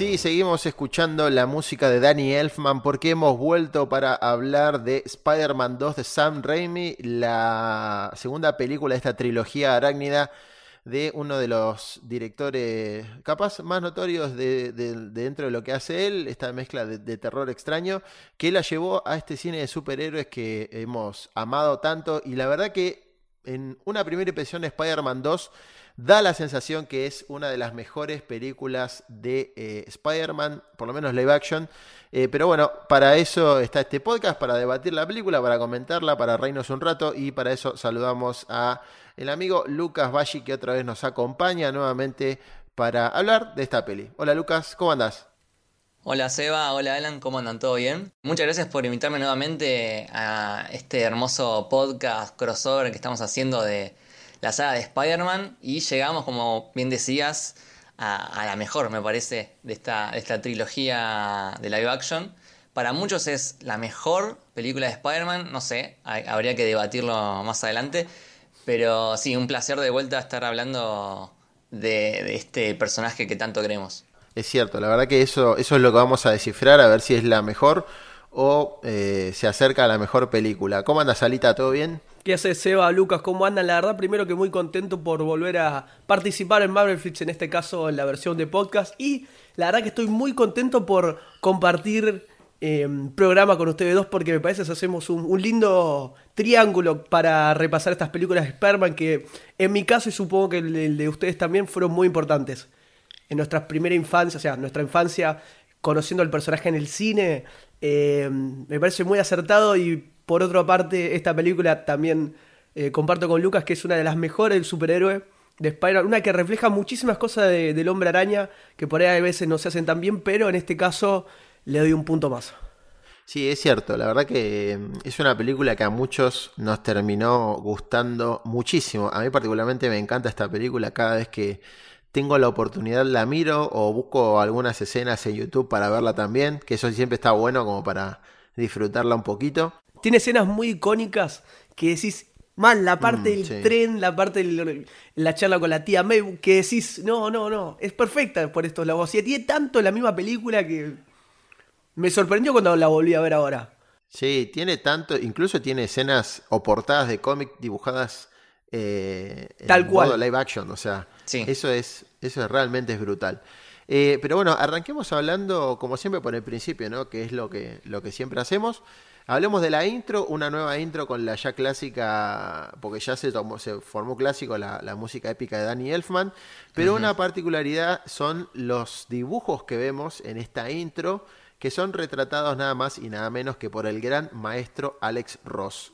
Sí, seguimos escuchando la música de Danny Elfman porque hemos vuelto para hablar de Spider-Man 2 de Sam Raimi, la segunda película de esta trilogía arácnida de uno de los directores capaz más notorios de, dentro de lo que hace él, esta mezcla de, de, terror extraño, que la llevó a este cine de superhéroes que hemos amado tanto. Y la verdad que en una primera impresión de Spider-Man 2 da la sensación que es una de las mejores películas de eh, Spider-Man, por lo menos live action. Eh, pero bueno, para eso está este podcast, para debatir la película, para comentarla, para reírnos un rato y para eso saludamos a el amigo Lucas Baggi que otra vez nos acompaña nuevamente para hablar de esta peli. Hola Lucas, ¿cómo andás? Hola Seba, hola Alan, ¿cómo andan? ¿Todo bien? Muchas gracias por invitarme nuevamente a este hermoso podcast crossover que estamos haciendo de la saga de Spider-Man y llegamos, como bien decías, a, la mejor, me parece, de esta, esta trilogía de live action. Para muchos es la mejor película de Spider-Man, no sé, habría que debatirlo más adelante, pero sí, un placer de vuelta estar hablando de, este personaje que tanto queremos. Es cierto, la verdad que eso, eso es lo que vamos a descifrar, a ver si es la mejor o eh, se acerca a la mejor película. ¿Cómo anda Salita? ¿Todo bien? ¿Qué hace Seba, Lucas? ¿Cómo andan? La verdad, primero que muy contento por volver a participar en Marvel Flix, en este caso en la versión de podcast. Y la verdad que estoy muy contento por compartir eh, programa con ustedes dos porque me parece que hacemos un, lindo triángulo para repasar estas películas de Sperman que en mi caso y supongo que el, de ustedes también fueron muy importantes. En nuestra primera infancia, o sea, nuestra infancia conociendo al personaje en el cine, eh, me parece muy acertado y por otra parte, esta película también eh, comparto con Lucas que es una de las mejores del superhéroe de Spider-Man, una que refleja muchísimas cosas del hombre araña que por ahí a veces no se hacen tan bien, pero en este caso le doy un punto más. Sí, es cierto, la verdad que mm, es una película que a muchos nos terminó gustando muchísimo. A mí particularmente me encanta esta película cada vez que tengo la oportunidad la miro o busco algunas escenas en YouTube para verla también, que eso siempre está bueno como para disfrutarla un poquito. Tiene escenas muy icónicas que decís, man, la parte mm, del tren, la parte de la charla con la tía May, que decís, no, no, no, es perfecta por estos lados. Y tiene tanto la misma película que me sorprendió cuando la volví a ver ahora. Sí, tiene tanto, incluso tiene escenas o portadas de cómic dibujadas eh, Tal cual. modo live action, o sea, eso es, eso es realmente es brutal. Eh, pero bueno, arranquemos hablando, como siempre, por el principio, ¿no? Que es lo que, lo que siempre hacemos. Hablemos de la intro, una nueva intro con la ya clásica, porque ya se, tomó, se formó clásico la, música épica de Danny Elfman, pero una particularidad son los dibujos que vemos en esta intro, que son retratados nada más y nada menos que por el gran maestro Alex Ross.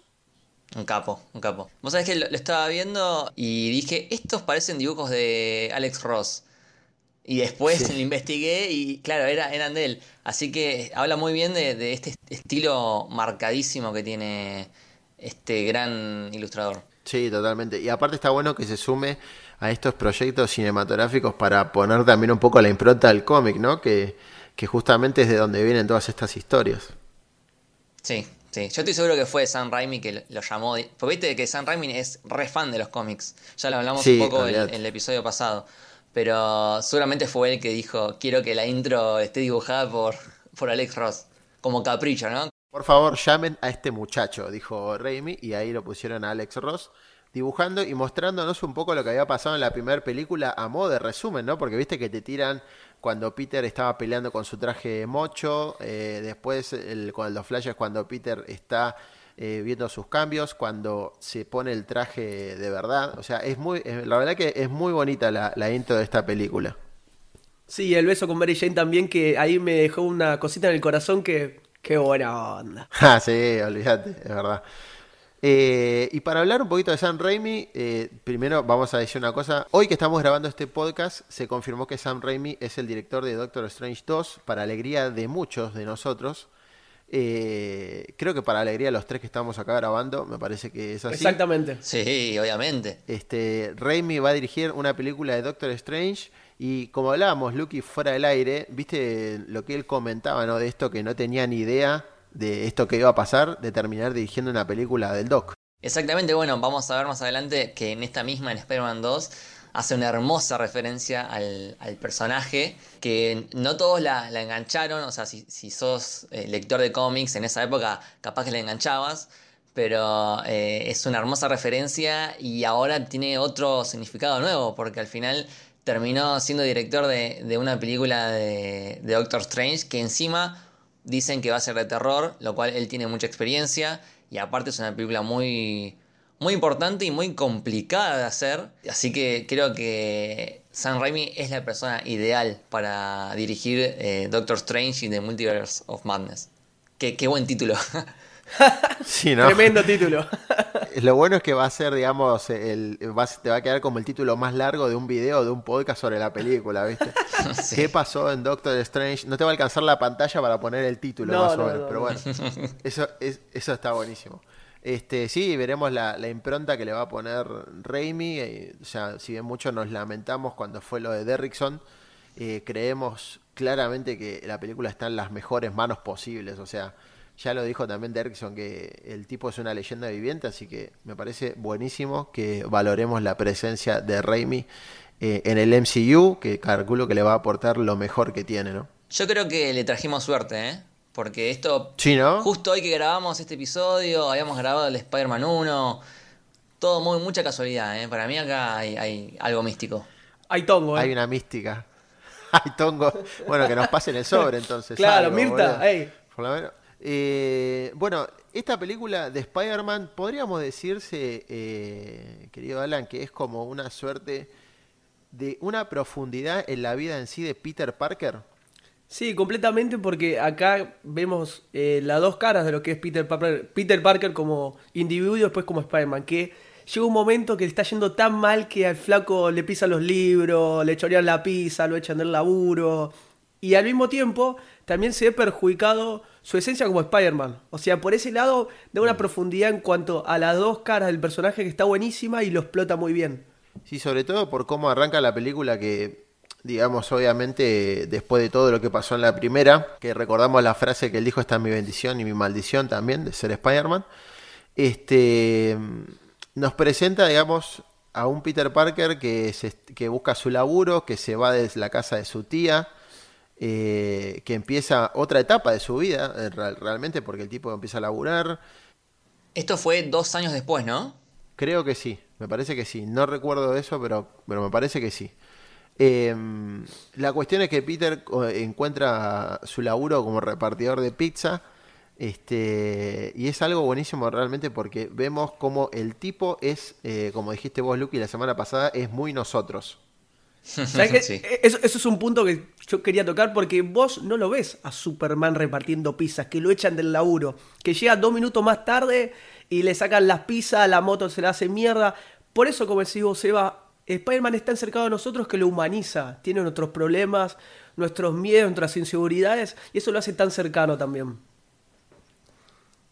Un capo, un capo. Vos sabés que lo, estaba viendo y dije, estos parecen dibujos de Alex Ross. Y después lo investigué y claro, era, eran de él. Así que habla muy bien de, este estilo marcadísimo que tiene este gran ilustrador. Sí, totalmente. Y aparte está bueno que se sume a estos proyectos cinematográficos para poner también un poco la impronta del cómic, ¿no? Que, que justamente es de donde vienen todas estas historias. Sí, sí. Yo estoy seguro que fue Sam Raimi que lo llamó. Porque viste que Sam Raimi es re fan de los cómics. Ya lo hablamos un poco en el episodio pasado pero seguramente fue él que dijo, quiero que la intro esté dibujada por, por Alex Ross, como capricho, ¿no? Por favor, llamen a este muchacho, dijo Raimi, y ahí lo pusieron a Alex Ross dibujando y mostrándonos un poco lo que había pasado en la primera película a modo de resumen, ¿no? Porque viste que te tiran cuando Peter estaba peleando con su traje mocho, eh, después el, con los flashes cuando Peter está eh, viendo sus cambios, cuando se pone el traje de verdad. O sea, es muy, la verdad que es muy bonita la, la intro de esta película. Sí, el beso con Mary Jane también, que ahí me dejó una cosita en el corazón que, qué buena onda. Ah, sí, olvídate, es verdad. Eh, y para hablar un poquito de Sam Raimi, primero vamos a decir una cosa. Hoy que estamos grabando este podcast, se confirmó que Sam Raimi es el director de Doctor Strange 2, para alegría de muchos de nosotros. Eh, creo que para alegría de los tres que estamos acá grabando, me parece que es así. Exactamente. Sí, obviamente. Este, Raimi va a dirigir una película de Doctor Strange y como hablábamos, Lucky, fuera del aire, viste lo que él comentaba, ¿no? De esto que no tenía ni idea de esto que iba a pasar, de terminar dirigiendo una película del Doc. Exactamente, bueno, vamos a ver más adelante que en esta misma, en Spider-Man 2, hace una hermosa referencia al, personaje que no todos la, engancharon, o sea, si, sos eh, lector de cómics en esa época capaz que la enganchabas, pero eh, es una hermosa referencia y ahora tiene otro significado nuevo, porque al final terminó siendo director de, una película de, de Doctor Strange que encima dicen que va a ser de terror, lo cual él tiene mucha experiencia y aparte es una película muy muy importante y muy complicada de hacer. Así que creo que Sam Raimi es la persona ideal para dirigir eh, Doctor Strange y The Multiverse of Madness. Qué, qué buen título. sí, ¿no? Tremendo título. Lo bueno es que va a ser, digamos, el, te va a quedar como el título más largo de un video, de un podcast sobre la película, ¿viste? ¿Qué pasó en Doctor Strange? No te va a alcanzar la pantalla para poner el título, más o menos, pero bueno, eso, es, eso está buenísimo. Este, sí, veremos la, impronta que le va a poner Raimi. Eh, o sea, si bien mucho nos lamentamos cuando fue lo de Derrickson, eh, creemos claramente que la película está en las mejores manos posibles. O sea, ya lo dijo también Derrickson que el tipo es una leyenda viviente, así que me parece buenísimo que valoremos la presencia de Raimi eh, en el MCU, que calculo que le va a aportar lo mejor que tiene, ¿no? Yo creo que le trajimos suerte, ¿eh? Porque esto, justo hoy que grabamos este episodio, habíamos grabado el Spider-Man 1. Todo muy, mucha casualidad, ¿eh? Para mí acá hay, algo místico. Hay tongo, ¿eh? Hay una mística. hay tongo. Bueno, que nos pasen el sobre entonces. claro, Mirta, Por lo menos. Eh, bueno, esta película de Spider-Man, podríamos decirse, eh, querido Alan, que es como una suerte de una profundidad en la vida en sí de Peter Parker. Sí, completamente porque acá vemos eh, las dos caras de lo que es Peter Parker, Peter Parker como individuo y después como Spider-Man, que llega un momento que le está yendo tan mal que al flaco le pisan los libros, le chorean la pizza, lo echan del laburo y al mismo tiempo también se ve perjudicado su esencia como Spider-Man. O sea, por ese lado da una profundidad en cuanto a las dos caras del personaje que está buenísima y lo explota muy bien. Sí, sobre todo por cómo arranca la película que digamos, obviamente, después de todo lo que pasó en la primera, que recordamos la frase que él dijo, está mi bendición y mi maldición también, de ser Spider-Man, este, nos presenta, digamos, a un Peter Parker que, que busca su laburo, que se va de la casa de su tía, eh, que empieza otra etapa de su vida, eh, realmente, porque el tipo empieza a laburar. Esto fue dos años después, ¿no? Creo que sí, me parece que sí. No recuerdo eso, pero, pero me parece que sí. Em, la cuestión es que Peter encuentra su laburo como repartidor de pizza. Este, y es algo buenísimo realmente porque vemos como el tipo es, eh, como dijiste vos, Lucky, la semana pasada, es muy nosotros. eso, es un punto que yo quería tocar porque vos no lo ves a Superman repartiendo pizzas, que lo echan del laburo, que llega dos minutos más tarde y le sacan las pizzas, la moto se la hace mierda. Por eso, como decís vos, Eva, Spider-Man es tan cercano a nosotros que lo humaniza, tiene nuestros problemas, nuestros miedos, nuestras inseguridades, y eso lo hace tan cercano también.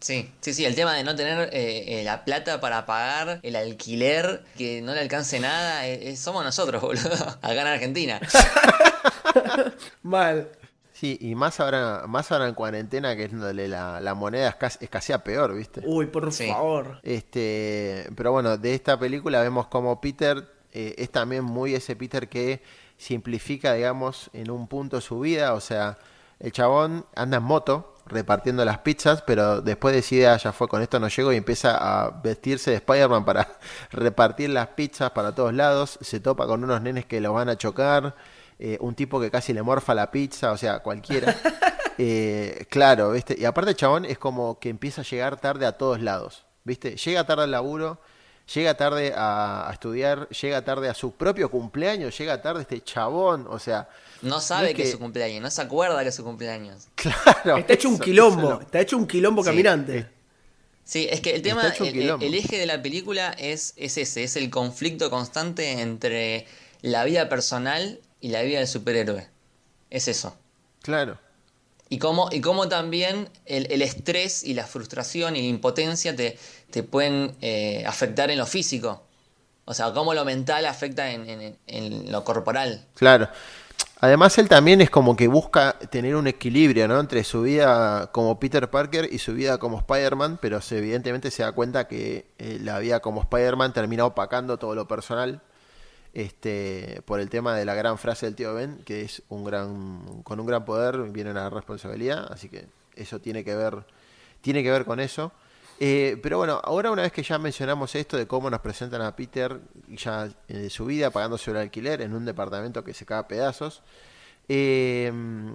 Sí, sí, sí, el tema de no tener eh, eh, la plata para pagar el alquiler, que no le alcance nada, eh, somos nosotros, boludo, acá en Argentina. Mal. Sí, y más ahora, más ahora en cuarentena, que es donde la, la moneda escasea peor, ¿viste? Uy, por favor. Este, pero bueno, de esta película vemos como Peter eh, es también muy ese Peter que simplifica, digamos, en un punto su vida. O sea, el chabón anda en moto repartiendo las pizzas, pero después decide, ah, ya fue, con esto no llego y empieza a vestirse de Spider-Man para repartir las pizzas para todos lados. Se topa con unos nenes que lo van a chocar. Eh, un tipo que casi le morfa la pizza, o sea, cualquiera. Eh, claro, ¿viste? Y aparte el chabón es como que empieza a llegar tarde a todos lados, ¿viste? Llega tarde al laburo, llega tarde a, estudiar, llega tarde a su propio cumpleaños, llega tarde este chabón, o sea... No sabe que... es su cumpleaños, no se acuerda que es su cumpleaños. Claro. Está hecho un quilombo, está hecho un quilombo caminante. Sí, es que el tema, el, eje de la película es, es ese, es el conflicto constante entre la vida personal y la vida del superhéroe. Es eso. Claro. Y cómo, y cómo también el, el, estrés y la frustración y la impotencia te, te pueden eh, afectar en lo físico. O sea, cómo lo mental afecta en, en, lo corporal. Claro. Además, él también es como que busca tener un equilibrio, ¿no? Entre su vida como Peter Parker y su vida como Spider-Man, pero se, evidentemente se da cuenta que eh, la vida como Spider-Man termina opacando todo lo personal. Este, por el tema de la gran frase del tío Ben, que es un gran, con un gran poder viene una responsabilidad, así que eso tiene que ver, tiene que ver con eso. Eh, pero bueno, ahora una vez que ya mencionamos esto de cómo nos presentan a Peter ya en su vida pagándose el alquiler en un departamento que se cae a pedazos, eh,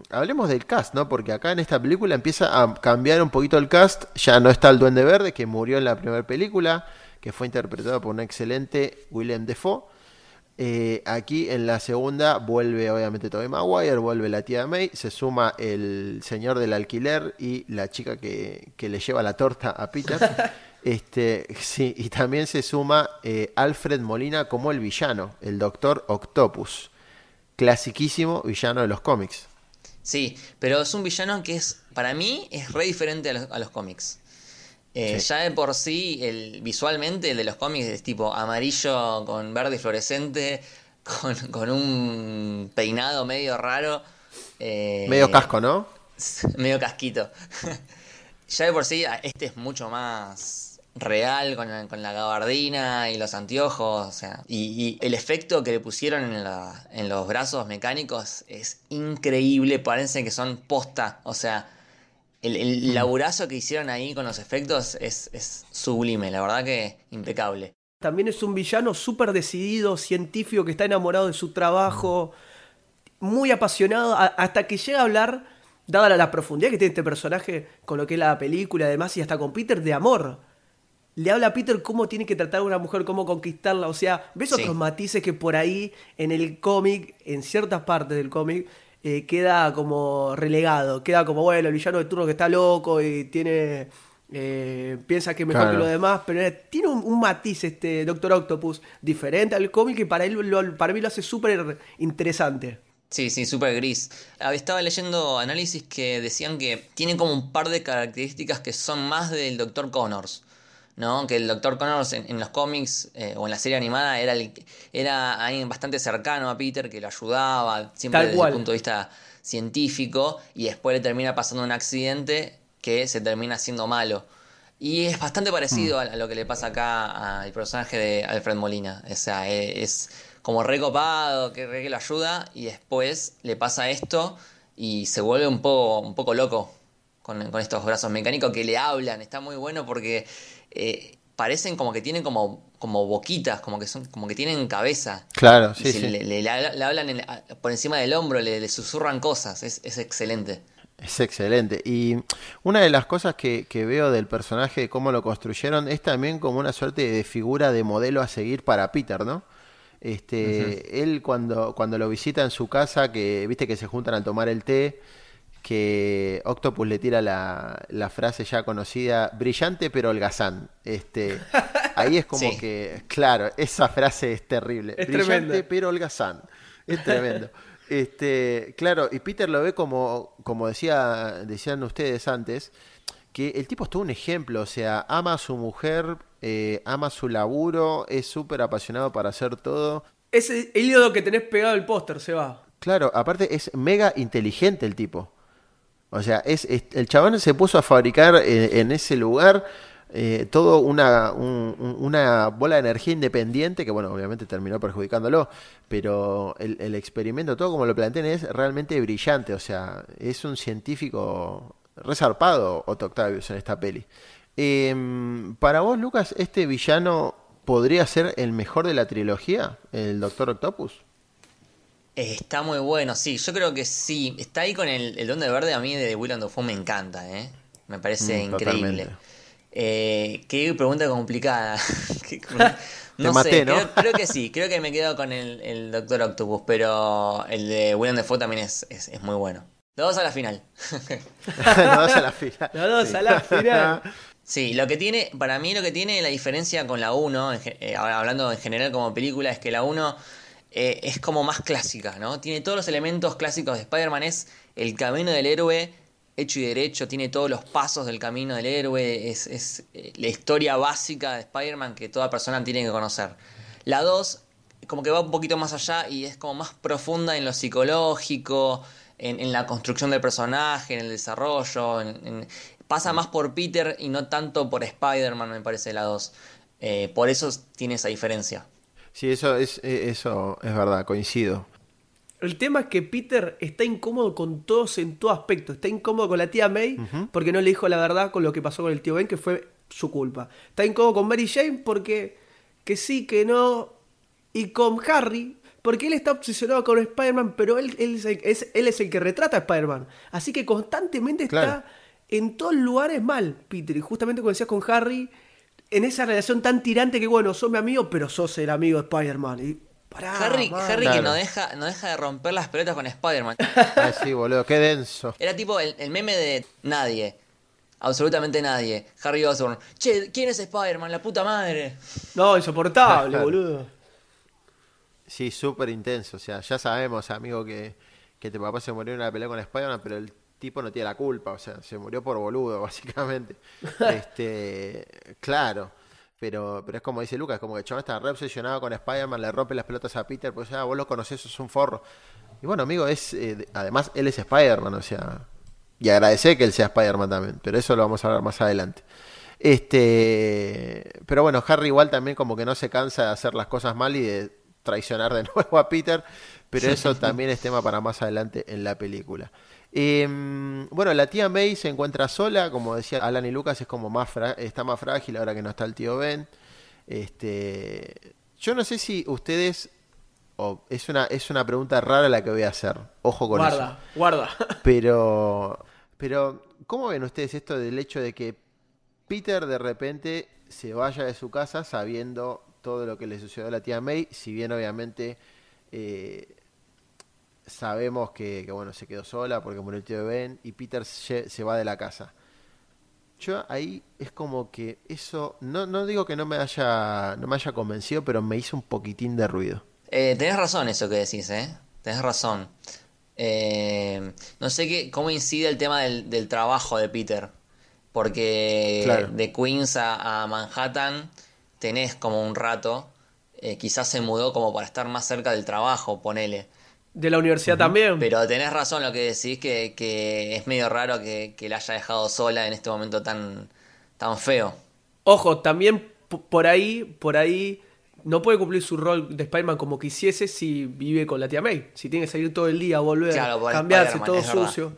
hablemos del cast, ¿no? Porque acá en esta película empieza a cambiar un poquito el cast. Ya no está el Duende Verde que murió en la primera película, que fue interpretado por un excelente Willem Defoe. Eh, aquí en la segunda vuelve obviamente Tobey Maguire, vuelve la tía May, se suma el señor del alquiler y la chica que, que le lleva la torta a Peter. este, sí, y también se suma eh, Alfred Molina como el villano, el Doctor Octopus, clasiquísimo villano de los cómics. Sí, pero es un villano que es, para mí, es re diferente a los, a los cómics. Eh, sí. Ya de por sí, el, visualmente, el de los cómics es tipo amarillo con verde fluorescente, con, con un peinado medio raro. Eh, medio casco, ¿no? medio casquito. ya de por sí, este es mucho más real con la, con la gabardina y los anteojos. O sea, y, y, el efecto que le pusieron en, la, en los brazos mecánicos es increíble. Parece que son posta. O sea el, el laburazo que hicieron ahí con los efectos es, es, sublime, la verdad que impecable. También es un villano súper decidido, científico, que está enamorado de su trabajo, muy apasionado, a, hasta que llega a hablar, dada la, la, profundidad que tiene este personaje con lo que es la película, además, y hasta con Peter, de amor. Le habla a Peter cómo tiene que tratar a una mujer, cómo conquistarla. O sea, ves sí. otros matices que por ahí en el cómic, en ciertas partes del cómic, eh, queda como relegado, queda como, bueno, el villano de turno que está loco y tiene... Eh, piensa que es mejor claro. que lo demás, pero tiene un, un, matiz este Doctor Octopus diferente al cómic que para, él lo, para mí lo hace súper interesante. Sí, sí, súper gris. Estaba leyendo análisis que decían que tiene como un par de características que son más del Doctor Connors. ¿No? Que el Dr. Connors en, en los cómics eh, o en la serie animada era, el, era alguien bastante cercano a Peter, que lo ayudaba, siempre Tal desde cual. el punto de vista científico, y después le termina pasando un accidente que se termina siendo malo. Y es bastante parecido mm. a, a, lo que le pasa acá al personaje de Alfred Molina. O sea, es, es como recopado, que, que lo ayuda, y después le pasa esto y se vuelve un poco, un poco loco con, con estos brazos mecánicos que le hablan. Está muy bueno porque eh, parecen como que tienen como, como boquitas, como que son, como que tienen cabeza. Claro, sí, sí. Le, le, le, hablan en, por encima del hombro, le, susurran cosas, es, es, excelente. Es excelente. Y una de las cosas que, que, veo del personaje, de cómo lo construyeron, es también como una suerte de figura de modelo a seguir para Peter, ¿no? Este, uh -huh. él cuando, cuando lo visita en su casa, que viste que se juntan al tomar el té, que Octopus le tira la, la, frase ya conocida, brillante pero holgazán. Este, ahí es como sí. que, claro, esa frase es terrible. Es brillante tremenda. pero holgazán. Es tremendo. este, claro, y Peter lo ve como, como decía, decían ustedes antes, que el tipo es todo un ejemplo, o sea, ama a su mujer, eh, ama su laburo, es súper apasionado para hacer todo. Es el ídolo que tenés pegado el póster, se va. Claro, aparte es mega inteligente el tipo. O sea, es, el chabón se puso a fabricar en, en ese lugar eh, todo una, un, una bola de energía independiente que, bueno, obviamente terminó perjudicándolo, pero el, experimento, todo como lo plantean, es realmente brillante. O sea, es un científico resarpado Otto Octavius en esta peli. Eh, para vos, Lucas, ¿este villano podría ser el mejor de la trilogía, el Doctor Octopus? Está muy bueno, sí, yo creo que sí. Está ahí con el, el Don de Verde, a mí de Willem Dafoe me encanta, ¿eh? Me parece mm, increíble. Eh, qué pregunta complicada. no maté, sé, ¿no? Creo, creo, que sí, creo que me quedo con el, el Doctor Octopus, pero el de Willem Dafoe también es, es, es muy bueno. Los dos a la final. Los dos a la final. Los dos sí. a la final. Sí, lo que tiene, para mí lo que tiene la diferencia con la 1, eh, hablando en general como película, es que la 1 eh, es como más clásica, ¿no? Tiene todos los elementos clásicos de Spider-Man, es el camino del héroe hecho y derecho, tiene todos los pasos del camino del héroe, es, es eh, la historia básica de Spider-Man que toda persona tiene que conocer. La 2 como que va un poquito más allá y es como más profunda en lo psicológico, en, en la construcción del personaje, en el desarrollo, pasa más por Peter y no tanto por Spider-Man, me parece, la 2. Eh, por eso tiene esa diferencia. Sí, eso es, eh, eso es verdad, coincido. El tema es que Peter está incómodo con todos en todo aspecto. Está incómodo con la tía May porque no le dijo la verdad con lo que pasó con el tío Ben, que fue su culpa. Está incómodo con Mary Jane porque que sí, que no. Y con Harry porque él está obsesionado con Spider-Man, pero él, él es, el, es- él es el que retrata a Spider-Man. Así que constantemente está en todos lugares mal, Peter. Y justamente como decías con Harry, en esa relación tan tirante que, bueno, sos mi amigo, pero sos el amigo de Spider-Man. Y pará, Harry, man. Harry que no deja, no deja de romper las pelotas con Spider-Man. Ah, sí, boludo, qué denso. Era tipo el, el meme de nadie. Absolutamente nadie. Harry Osborn. Che, ¿quién es Spider-Man? La puta madre. No, insoportable, Claro. boludo. Sí, súper intenso. O sea, ya sabemos, amigo, que, que tu papá se murió en una pelea con Spider-Man, pero el tipo no tiene la culpa. O sea, se murió por boludo, básicamente. este, claro. Pero, pero es como dice Lucas, como que chabón está re obsesionado con Spider-Man, le rompe las pelotas a Peter, pues ya vos lo conocés, sos un forro. Y bueno, amigo, es eh, de- además él es Spider-Man, o sea, y agradecer que él sea Spider-Man también, pero eso lo vamos a hablar más adelante. Este, pero bueno, Harry igual también como que no se cansa de hacer las cosas mal y de traicionar de nuevo a Peter, pero eso también es tema para más adelante en la película. Em, bueno, la tía May se encuentra sola, como decía Alan y Lucas, es como más está más frágil ahora que no está el tío Ben. Este, yo no sé si ustedes, es una es una pregunta rara la que voy a hacer. Ojo con eso. Guarda, guarda. Pero, pero, ¿cómo ven ustedes esto del hecho de que Peter de repente se vaya de su casa sabiendo todo lo que le sucedió a la tía May? Si bien obviamente eh, sabemos que, que, bueno, se quedó sola porque murió el tío de Ben y Peter se, se va de la casa. Yo ahí es como que eso, no, no digo que no me haya, no me haya convencido, pero me hizo un poquitín de ruido. Eh, tenés razón eso que decís, ¿eh? Tenés razón. Eh, no sé qué, cómo incide el tema del, del trabajo de Peter. Porque Claro. de Queens a, a Manhattan tenés como un rato. eh, quizás se mudó como para estar más cerca del trabajo, ponele. De la universidad también. Pero tenés razón lo que decís, que, que es medio raro que, que la haya dejado sola en este momento tan, tan feo. Ojo, también por ahí, por ahí no puede cumplir su rol de Spider-Man como quisiese si vive con la tía May. Si tiene que salir todo el día, volver, Claro, por cambiarse todo verdad. sucio.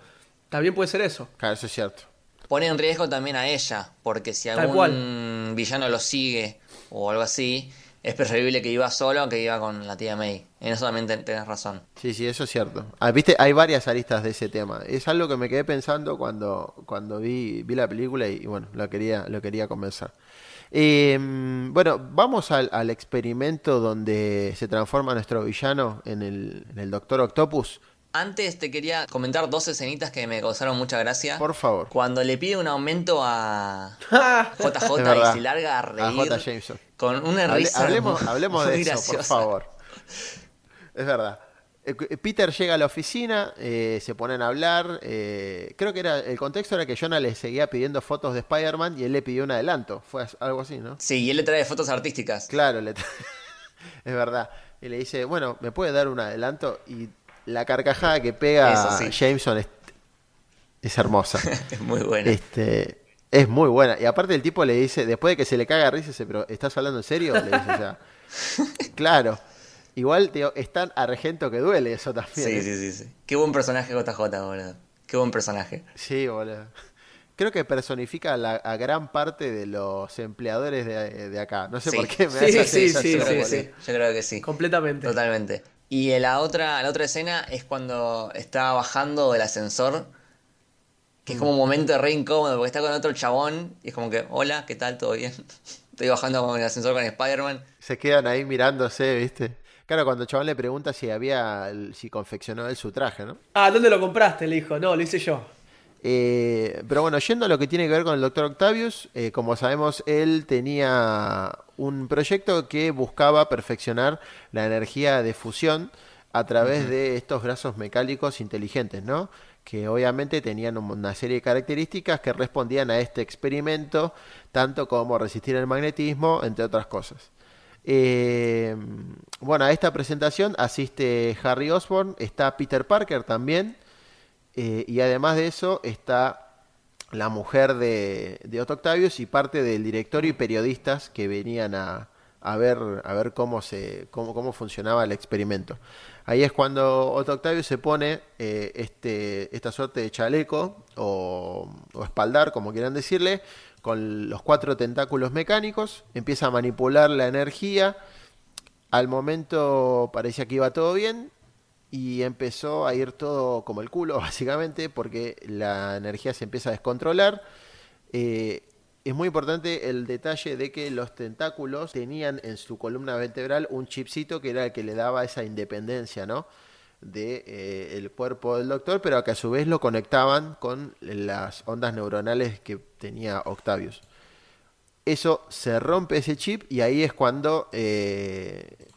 También puede ser eso. Claro, eso es cierto. Pone en riesgo también a ella, porque si algún villano lo sigue o algo así, es preferible que iba solo que iba con la tía May. En eso también ten- tenés razón. Sí, sí, eso es cierto. Ah, Viste, hay varias aristas de ese tema. Es algo que me quedé pensando cuando, cuando vi, vi la película y, bueno, lo quería, lo quería conversar. Eh, bueno, vamos al, al experimento donde se transforma nuestro villano en el, en el Doctor Octopus. Antes te quería comentar dos escenitas que me causaron mucha gracia. Por favor. Cuando le pide un aumento a JJ y se larga a A reír J. Jameson. con una Hable- risa hablemos de eso, por favor. Es verdad. Eh, Peter llega a la oficina, eh, se ponen a hablar. eh, creo que era el contexto era que Jonah le seguía pidiendo fotos de Spider-Man y él le pidió un adelanto. Fue algo así, ¿no? Sí, y él le trae fotos artísticas. Claro, le tra- es verdad. Y le dice, bueno, ¿me puede dar un adelanto? Y la carcajada que pega Eso sí. Jameson es, es hermosa. Es muy bueno. Este, es muy buena. Y aparte el tipo le dice, después de que se le caga risa, dice, pero ¿estás hablando en serio? Le dice, o sea, claro. Igual, tío, es tan argento que duele eso también. Sí, ¿eh? sí, sí, sí. Qué buen personaje JJ, boludo. Qué buen personaje. Sí, boludo. Creo que personifica a, la- a gran parte de los empleadores de, de acá. No sé Sí. por qué me Sí, hace esa sí, sí, que boludo. sí. Yo creo que sí. Completamente. Totalmente. Y en la otra, la otra escena es cuando está bajando del ascensor. Que es como un momento re incómodo porque está con otro chabón y es como que, hola, ¿qué tal? ¿Todo bien? Estoy bajando con el ascensor con Spider-Man. Se quedan ahí mirándose, ¿viste? Claro, cuando el chabón le pregunta si había, si confeccionó él su traje, ¿no? Ah, ¿dónde lo compraste? Le dijo. No, lo hice yo. Eh, pero bueno, yendo a lo que tiene que ver con el Dr. Octavius, eh, como sabemos, él tenía un proyecto que buscaba perfeccionar la energía de fusión a través de estos brazos mecánicos inteligentes, ¿no? que obviamente tenían una serie de características que respondían a este experimento, tanto como resistir el magnetismo, entre otras cosas. Eh, bueno, a esta presentación asiste Harry Osborn, está Peter Parker también, eh, y además de eso está la mujer de, de Otto Octavius y parte del directorio y periodistas que venían a, a ver, a ver cómo, se, cómo, cómo funcionaba el experimento. Ahí es cuando Otto Octavius se pone eh, este, esta suerte de chaleco o, o espaldar, como quieran decirle, con los cuatro tentáculos mecánicos, empieza a manipular la energía. Al momento parecía que iba todo bien, y empezó a ir todo como el culo, básicamente, porque la energía se empieza a descontrolar. Eh, es muy importante el detalle de que los tentáculos tenían en su columna vertebral un chipcito que era el que le daba esa independencia, ¿no? de eh, el cuerpo del doctor, pero que a su vez lo conectaban con las ondas neuronales que tenía Octavius. Eso se rompe ese chip y ahí es cuando eh,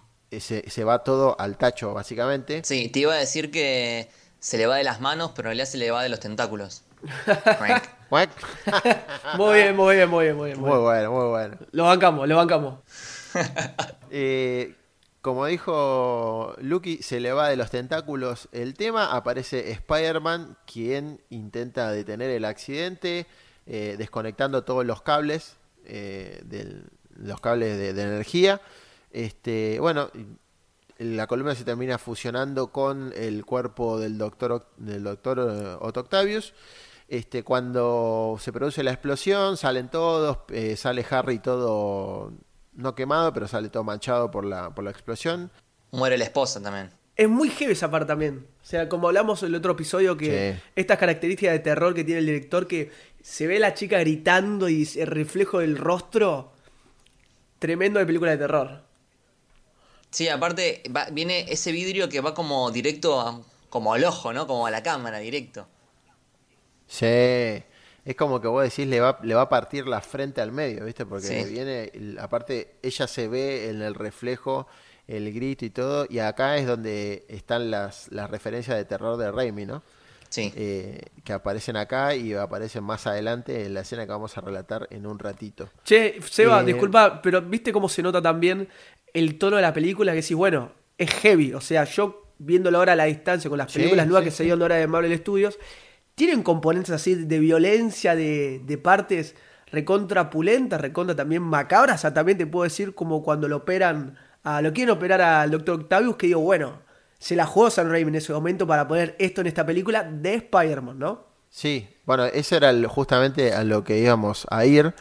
se, se, va todo al tacho, básicamente. Sí, te iba a decir que se le va de las manos, pero en realidad se le va de los tentáculos. muy bien, muy bien, muy bien, muy bien. Muy bueno, muy bueno. Lo bancamos, lo bancamos. eh, como dijo Lucky, se le va de los tentáculos el tema. Aparece Spider-Man, quien intenta detener el accidente, eh, desconectando todos los cables, eh, del, los cables de, de, energía. Este, bueno, la columna se termina fusionando con el cuerpo del doctor, del doctor Otto Octavius. Este, cuando se produce la explosión, salen todos, eh, sale Harry todo no quemado, pero sale todo manchado por la, por la explosión. Muere la esposa también. Es muy heavy esa parte también. O sea, como hablamos en el otro episodio, que sí. estas características de terror que tiene el director, que se ve la chica gritando y el reflejo del rostro, tremendo de película de terror. Sí, aparte va, viene ese vidrio que va como directo a, como al ojo, ¿no? Como a la cámara, directo. Sí, es como que vos decís le va, le va a partir la frente al medio, ¿viste? Porque Sí. viene, aparte ella se ve en el reflejo, el grito y todo, y acá es donde están las, las referencias de terror de Raimi, ¿no? Sí. Eh, que aparecen acá y aparecen más adelante en la escena que vamos a relatar en un ratito. Che, Seba, Eh, disculpa, pero ¿viste cómo se nota también el tono de la película? Que decís, bueno, es heavy. O sea, yo viéndolo ahora a la distancia con las Sí, películas nuevas sí, que se dieron ahora de Marvel Studios, tienen componentes así de violencia, de, de partes recontra pulentas, recontra también macabras. O sea, también te puedo decir como cuando lo operan, a, lo quieren operar al Dr. Octavius, que digo, bueno, se la jugó San Raimi en ese momento para poner esto en esta película de Spider-Man, ¿no? Sí, bueno, ese era el- justamente a lo que íbamos a ir,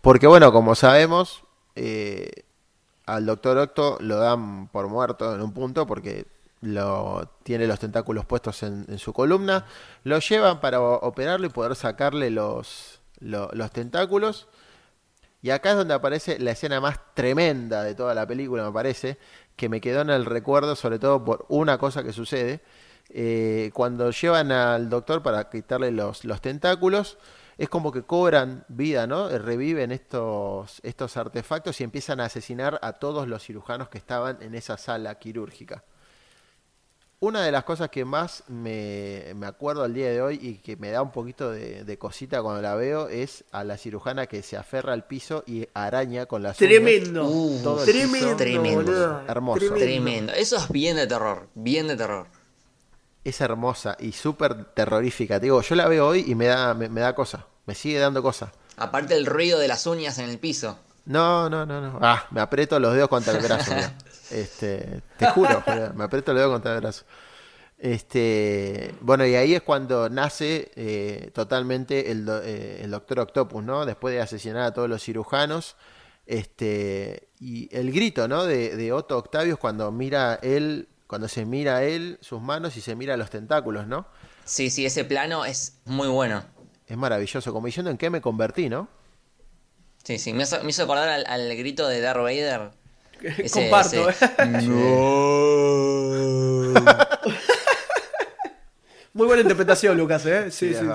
porque bueno, como sabemos, eh, al Doctor Octo lo dan por muerto en un punto porque lo tiene los tentáculos puestos en, en su columna, lo llevan para operarlo y poder sacarle los, lo- los tentáculos. Y acá es donde aparece la escena más tremenda de toda la película, me parece, que me quedó en el recuerdo, sobre todo por una cosa que sucede. Eh, cuando llevan al doctor para quitarle los, los tentáculos, es como que cobran vida, ¿no? Eh, Reviven estos, estos artefactos y empiezan a asesinar a todos los cirujanos que estaban en esa sala quirúrgica. Una de las cosas que más me, me acuerdo al día de hoy y que me da un poquito de, de cosita cuando la veo es a la cirujana que se aferra al piso y araña con las uñas. Tremendo. Uh, todo el tremendo, piso. Tremendo. Hermoso. Tremendo. Eso es bien de terror. Bien de terror. Es hermosa y súper terrorífica. Te digo, yo la veo hoy y me da, me, me da cosa. Me sigue dando cosa. Aparte el ruido de las uñas en el piso. No, no, no, no. Ah, me aprieto los dedos contra el brazo. Este, te juro, me aprieto los dedos contra el brazo. Este, bueno, y ahí es cuando nace eh, totalmente el, do- eh, el Doctor Octopus, ¿no? Después de asesinar a todos los cirujanos. Este, y el grito, ¿no? De, de Otto Octavius cuando mira él, cuando se mira a él, sus manos y se mira los tentáculos, ¿no? Sí, sí, ese plano es muy bueno. Es maravilloso, como diciendo en qué me convertí, ¿no? Sí, sí. Me hizo, me hizo acordar al, al grito de Darth Vader. Ese- Comparto, ese- Muy buena interpretación, Lucas, ¿eh? Sí, Sí, sí.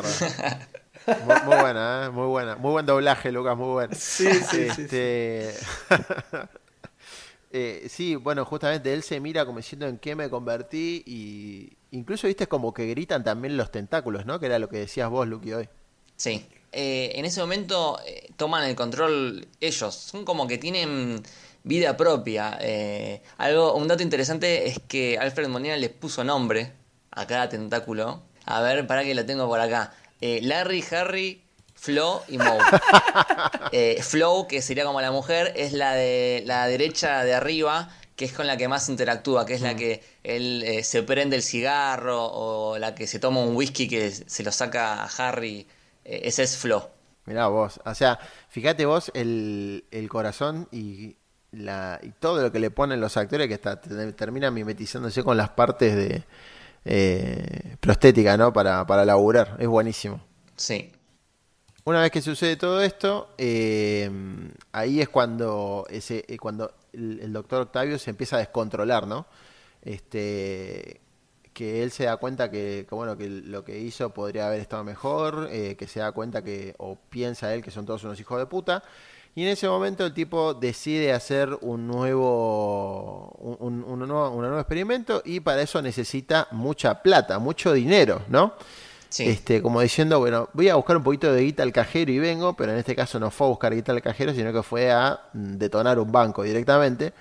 Muy, muy buena, ¿eh? muy buena. Muy buen doblaje, Lucas, muy bueno. Sí, sí, sí, sí. Eh, sí, bueno, justamente él se mira como diciendo en qué me convertí y incluso viste como que gritan también los tentáculos, ¿no? Que era lo que decías vos, Lucky, hoy. Sí. Eh, en ese momento eh, toman el control ellos. Son como que tienen vida propia. Eh, algo, un dato interesante es que Alfred Molina les puso nombre a cada tentáculo. A ver, para que lo tengo por acá. Larry, Harry, Flo y Moe. Eh, Flo, que sería como la mujer, es la de la derecha de arriba, que es con la que más interactúa, que es la que él eh, se prende el cigarro o la que se toma un whisky que se lo saca a Harry. Eh, ese es Flo. Mirá vos, o sea, fíjate vos el, el corazón y, la, y todo lo que le ponen los actores que está, te- terminan mimetizándose con las partes de eh, prostética, ¿no? Para, para laburar, es buenísimo. Sí. Una vez que sucede todo esto, eh, ahí es cuando, ese, eh, cuando el, doctor Octavio se empieza a descontrolar, ¿no? Este, que él se da cuenta que, que, bueno, que lo que hizo podría haber estado mejor, eh, que se da cuenta que, o piensa él que son todos unos hijos de puta. Y en ese momento el tipo decide hacer un nuevo, un, un- un nuevo, un nuevo experimento y para eso necesita mucha plata, mucho dinero, ¿no? Sí. Este, como diciendo, bueno, voy a buscar un poquito de guita al cajero y vengo, pero en este caso no fue a buscar guita al cajero, sino que fue a mm, detonar un banco directamente.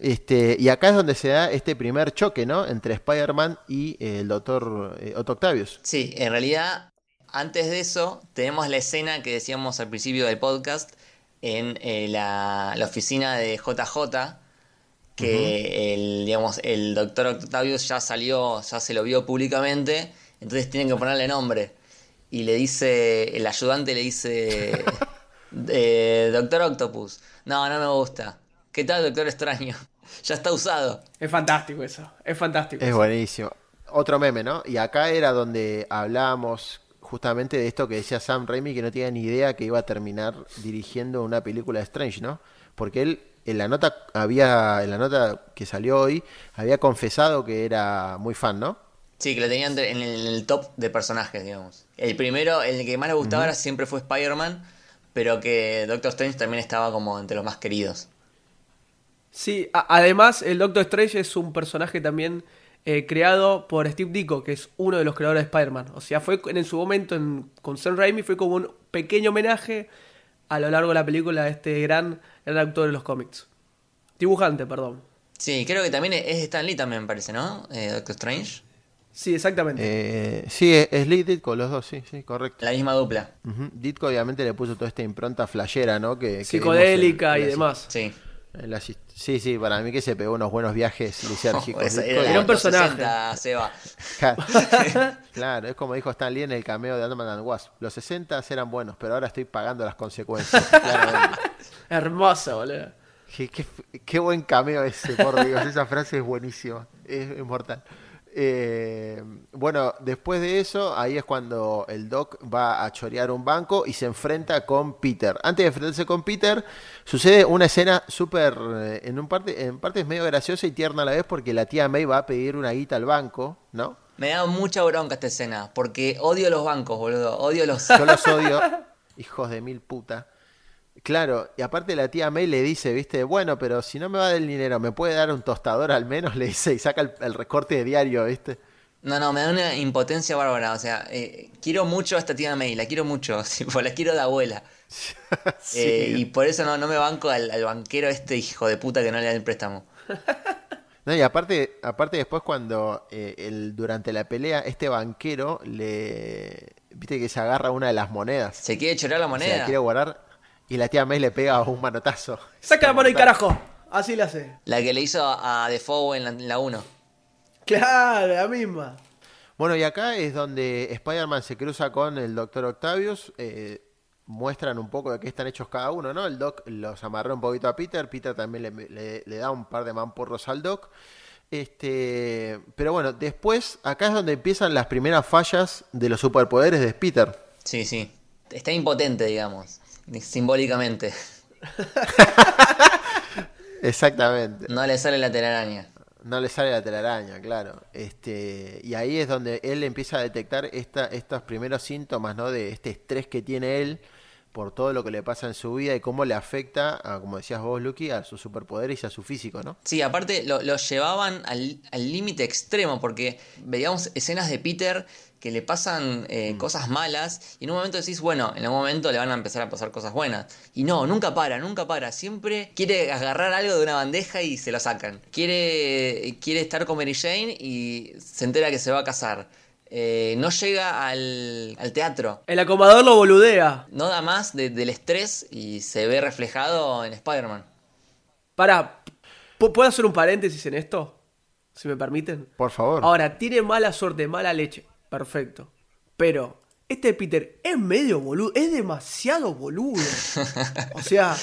Este, y acá es donde se da este primer choque, ¿no? Entre Spider-Man y eh, el doctor eh, Otto Octavius. Sí, en realidad, antes de eso, tenemos la escena que decíamos al principio del podcast en eh, la, la oficina de JJ, que el, digamos, el doctor Octavius ya salió, ya se lo vio públicamente, entonces tienen que ponerle nombre. Y le dice, el ayudante le dice, eh, Doctor Octopus, no, no me gusta. ¿Qué tal, Doctor Extraño? Ya está usado. Es fantástico eso, es fantástico. Es buenísimo. Otro meme, ¿no? Y acá era donde hablábamos justamente de esto que decía Sam Raimi, que no tenía ni idea que iba a terminar dirigiendo una película de Strange, ¿no? Porque él en la nota había, en la nota que salió hoy, había confesado que era muy fan, ¿no? Sí, que lo tenían en el, en el top de personajes, digamos. El primero, el que más le gustaba era- siempre fue Spider-Man, pero que Doctor Strange también estaba como entre los más queridos. Sí, además el Doctor Strange es un personaje también eh, creado por Steve Ditko, que es uno de los creadores de Spider-Man. O sea, fue en su momento en- con Sam Raimi fue como un pequeño homenaje a lo largo de la película a este gran, gran autor de los cómics. Dibujante, perdón. Sí, creo que también es Stan Lee también me parece, ¿no? Eh, Doctor Strange. Sí, exactamente. Eh, sí, Lee Ditko, los dos, sí, sí, correcto. La misma dupla. Ujú. Ditko obviamente le puso toda esta impronta flashera, ¿no? Que, Psicodélica en- y en demás. Sí. la- sí, sí, para mí que se pegó unos buenos viajes lisérgicos. Ditko, era, un personaje. 60, Seba. Claro. Claro, es como dijo Stan Lee en el cameo de Ant-Man and Wasp. Los 60 eran buenos, pero ahora estoy pagando las consecuencias. Hermoso, boludo. Qué, qué- qué buen cameo ese, por Dios. Esa frase es buenísima. Es, es mortal. Eh, bueno, después de eso, ahí es cuando el Doc va a chorear un banco y se enfrenta con Peter. Antes de enfrentarse con Peter, sucede una escena súper, eh, en un parte, en parte es medio graciosa y tierna a la vez porque la tía May va a pedir una guita al banco, ¿no? Me da mucha bronca esta escena, porque odio los bancos, boludo. Odio los... Yo los odio, hijos de mil puta. Claro, y aparte la tía May le dice, viste, bueno, pero si no me va del dinero, ¿me puede dar un tostador al menos? Le dice y saca el, el recorte de diario, viste. No, no, me da una impotencia bárbara. O sea, eh, quiero mucho a esta tía May, la quiero mucho. tipo, la quiero de abuela. Sí. Eh, y por eso no, no me banco al, al banquero este hijo de puta que no le da el préstamo. No, y aparte, aparte después cuando eh, el, durante la pelea este banquero le, viste que se agarra una de las monedas, Se quiere chorar la se la moneda. quiere guardar y la tía May le pega un manotazo. Saca la mano y carajo. Así le hace. La que le hizo a Defoe en la, en la 1. Claro, la misma. Bueno, y acá es donde Spider-Man se cruza con el Doctor Octavius. eh, muestran un poco de qué están hechos cada uno, ¿no? El Doc los amarró un poquito a Peter. Peter también le, le- le da un par de mamporros al Doc. Este, pero bueno, después acá es donde empiezan las primeras fallas de los superpoderes de Peter. Sí, sí. Está impotente, digamos. Simbólicamente. Exactamente. No le sale la telaraña. No le sale la telaraña, claro. Este, y ahí es donde él empieza a detectar esta, estos primeros síntomas, ¿no? De este estrés que tiene él por todo lo que le pasa en su vida y cómo le afecta, a, como decías vos, Lucky, a sus superpoderes y a su físico, ¿no? Sí, aparte lo, lo llevaban al al límite extremo, porque veíamos escenas de Peter que le pasan eh, Mm. cosas malas y en un momento decís, bueno, en algún momento le van a empezar a pasar cosas buenas. Y no, nunca para, nunca para. Siempre quiere agarrar algo de una bandeja y se lo sacan. Quiere, quiere estar con Mary Jane y se entera que se va a casar. Eh, no llega al, al teatro. El acomador lo boludea. No da más de- del estrés y se ve reflejado en Spider-Man. Para, ¿puedo hacer un paréntesis en esto? Si me permiten. Por favor. Ahora, tiene mala suerte, mala leche. Perfecto. Pero, este Peter es medio boludo, es demasiado boludo. O sea,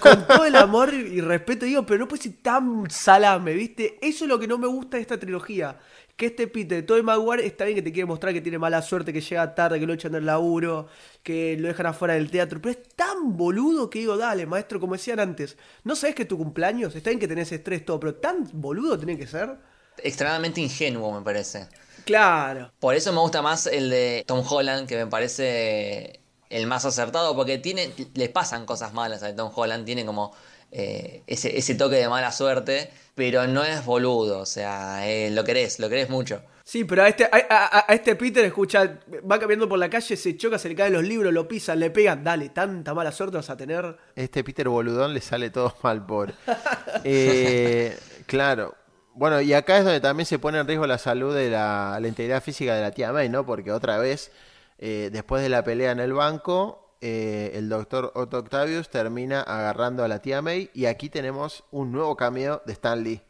con todo el amor y respeto digo, pero no puede ser tan salame, ¿viste? Eso es lo que no me gusta de esta trilogía. Que este Peter, Tobey Maguire, está bien que te quiere mostrar que tiene mala suerte, que llega tarde, que lo echan del laburo, que lo dejan afuera del teatro. Pero es tan boludo que digo, dale, maestro, como decían antes, ¿no sabes que es tu cumpleaños? Está bien que tenés estrés todo, pero tan boludo tiene que ser. Extremadamente ingenuo, me parece. Claro. Por eso me gusta más el de Tom Holland, que me parece el más acertado, porque tiene, le pasan cosas malas a Tom Holland, tiene como eh, ese, ese toque de mala suerte, pero no es boludo, o sea, eh, lo querés, lo querés mucho. Sí, pero a este, a, a- a este Peter, escucha, va caminando por la calle, se choca, se le caen los libros, lo pisan, le pegan, dale, tanta mala suerte vas a tener. Este Peter Boludón le sale todo mal, pobre. Eh, claro. Bueno, y acá es donde también se pone en riesgo la salud de la, la integridad física de la tía May, ¿no? Porque otra vez, eh, después de la pelea en el banco, eh, el doctor Otto Octavius termina agarrando a la tía May y aquí tenemos un nuevo cameo de Stan Lee.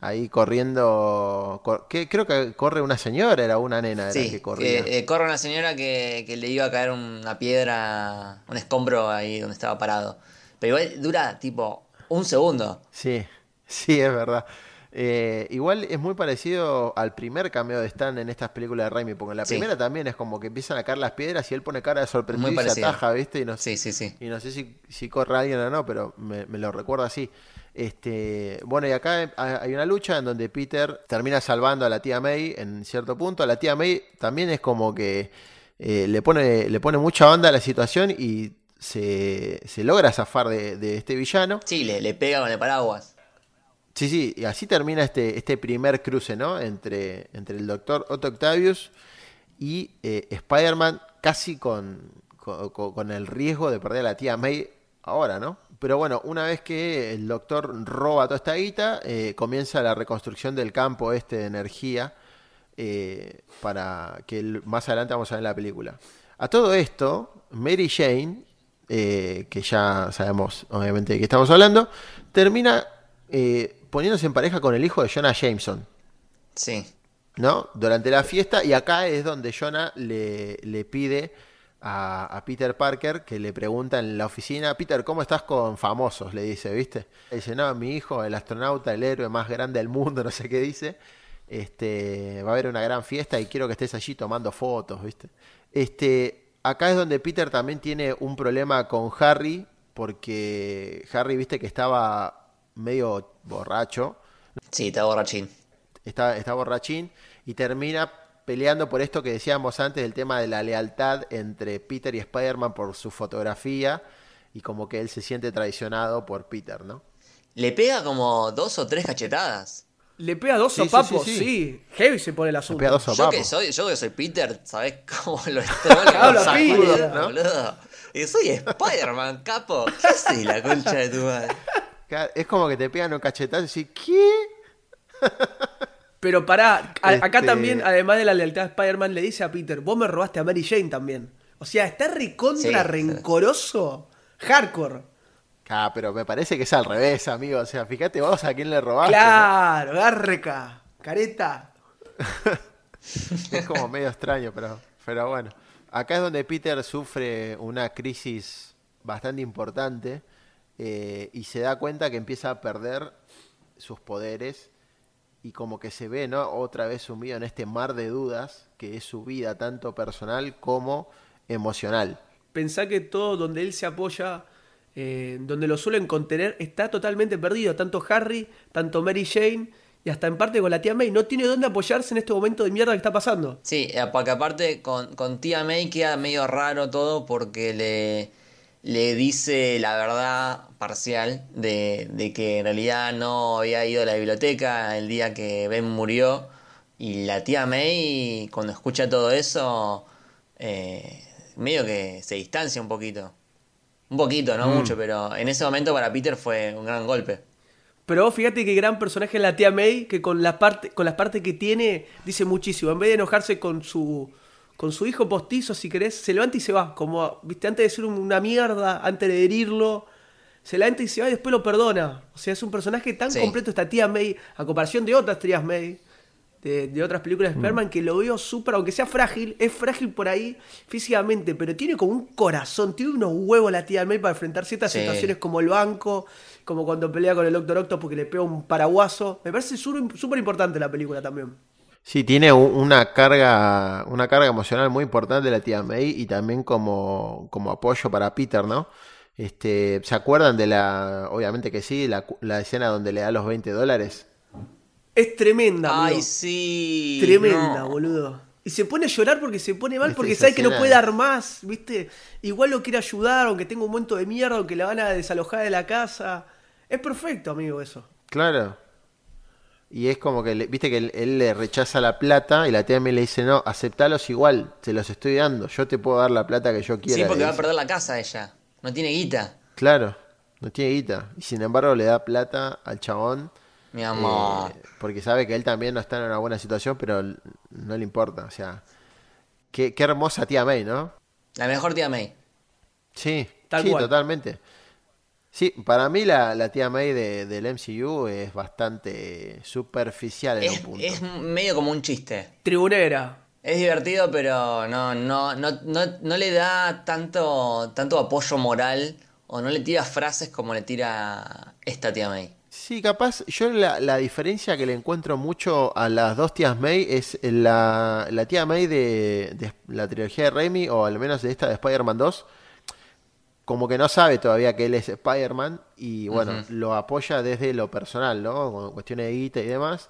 Ahí corriendo, cor- ¿qué? creo que corre una señora, era una nena era Sí, que corría. que, eh, corre una señora que, que le iba a caer una piedra, un escombro ahí donde estaba parado. Pero igual dura tipo un segundo. Sí, sí, es verdad. Eh, igual es muy parecido al primer cameo de Stan en estas películas de Raimi, porque en la Sí. primera también es como que empiezan a caer las piedras y él pone cara de sorprendido Muy y se ataja, ¿viste? Y no, Sí, sí, sí. y no sé si, si corre alguien o no, pero me, me lo recuerdo así. Este, bueno, y acá hay una lucha en donde Peter termina salvando a la tía May en cierto punto. La tía May también es como que eh, le, pone, le pone mucha onda a la situación y se, se logra zafar de, de este villano. Sí, le, le pega con el paraguas. Sí, sí, y así termina este, este primer cruce, ¿no? Entre, entre el doctor Otto Octavius y eh, Spider-Man, casi con, con, el riesgo de perder a la tía May ahora, ¿no? Pero bueno, una vez que el doctor roba toda esta guita, eh, comienza la reconstrucción del campo este de energía eh, para que más adelante vamos a ver en la película. A todo esto, Mary Jane, eh, que ya sabemos obviamente de qué estamos hablando, termina eh, poniéndose en pareja con el hijo de Jonah Jameson. Sí. ¿no? Durante la fiesta, y acá es donde Jonah le, le pide a, a Peter Parker que le pregunta en la oficina, Peter, ¿cómo estás con famosos? Le dice, ¿viste? Le dice, no, mi hijo, el astronauta, el héroe más grande del mundo, no sé qué dice, este, va a haber una gran fiesta y quiero que estés allí tomando fotos, ¿viste? Este, acá es donde Peter también tiene un problema con Harry, porque Harry, viste que estaba medio borracho, Sí, está borrachín. está, está borrachín y termina peleando por esto que decíamos antes, el tema de la lealtad entre Peter y Spider-Man por su fotografía y como que él se siente traicionado por Peter, ¿no? Le pega como dos o tres cachetadas. Le pega dos Sí, sí, sopapos, sí, sí, sí. Heavy se pone el Le asunto. pega dos Yo que soy, yo que soy Peter, ¿sabés cómo lo sacudo, ¿no? boludo. Y soy Spider-Man, capo. ¿Qué haces la concha de tu madre? Es como que te pegan un cachetazo y decís, ¿qué? Pero pará, a- acá Este- también, además de la lealtad de Spider-Man, le dice a Peter, vos me robaste a Mary Jane también. O sea, está recontra Sí. rencoroso. Hardcore. Ah, pero me parece que es al revés, amigo. O sea, fíjate vos a quién le robaste. ¿no? Claro, garreca, careta. Es como medio extraño, pero, pero bueno. Acá es donde Peter sufre una crisis bastante importante eh, y se da cuenta que empieza a perder sus poderes y como que se ve, ¿no? Otra vez sumido en este mar de dudas que es su vida, tanto personal como emocional. Pensá que todo donde él se apoya, eh, donde lo suelen contener, está totalmente perdido. Tanto Harry, tanto Mary Jane y hasta en parte con la tía May. No tiene dónde apoyarse en este momento de mierda que está pasando. Sí, eh, porque aparte con, con tía May queda medio raro todo porque le, le dice la verdad parcial de, de que en realidad no había ido a la biblioteca el día que Ben murió. Y la tía May, cuando escucha todo eso, eh, medio que se distancia un poquito. Un poquito, no Mm. mucho, pero en ese momento para Peter fue un gran golpe. Pero vos fíjate qué gran personaje es la tía May, que con, la parte, con las partes que tiene dice muchísimo. En vez de enojarse con su, con su hijo postizo, si querés, se levanta y se va. Como, viste, antes de ser una mierda, antes de herirlo, se levanta y se va y después lo perdona. O sea, es un personaje tan Sí. completo esta tía May, a comparación de otras tías May, de, de otras películas de Spider-Man, que lo veo súper, aunque sea frágil, es frágil por ahí físicamente, pero tiene como un corazón, tiene unos huevos la tía May para enfrentar ciertas Sí. situaciones como el banco, como cuando pelea con el Doctor Octopus porque le pega un paraguaso. Me parece súper importante la película también. Sí, tiene una carga, una carga emocional muy importante la tía May y también como, como apoyo para Peter, ¿no? Este, ¿se acuerdan de la, obviamente que sí, la, la escena donde le da los 20 dólares? Es tremenda, Ay, sí. Tremenda, no. boludo. Y se pone a llorar porque se pone mal, porque sabe que no puede dar más, ¿viste? Igual lo quiere ayudar, aunque tenga un momento de mierda, aunque la van a desalojar de la casa. Es perfecto, amigo, eso. Claro. Y es como que, le- viste que él, él le rechaza la plata y la tía May le dice, no, aceptalos igual, te los estoy dando, yo te puedo dar la plata que yo quiera. Sí, porque va a perder la casa ella. No tiene guita. Claro, no tiene guita. Y sin embargo le da plata al chabón. Mi amor. eh, porque sabe que él también no está en una buena situación, pero no le importa. O sea, qué, qué hermosa tía May, ¿no? La mejor tía May. Sí, Tal sí, cual. totalmente. Sí, para mí la, la tía May de- del MCU es bastante superficial en Es, un punto. es medio como un chiste. Tribunera. Es divertido, pero no, no, no, no, no le da tanto, tanto apoyo moral o no le tira frases como le tira esta tía May. Sí, capaz, yo la, la diferencia que le encuentro mucho a las dos tías May es la, la tía May de, de la trilogía de Raimi, o al menos de esta de Spider-Man 2, como que no sabe todavía que él es Spider-Man y bueno, lo apoya desde lo personal, ¿no? Con cuestiones de guita y demás.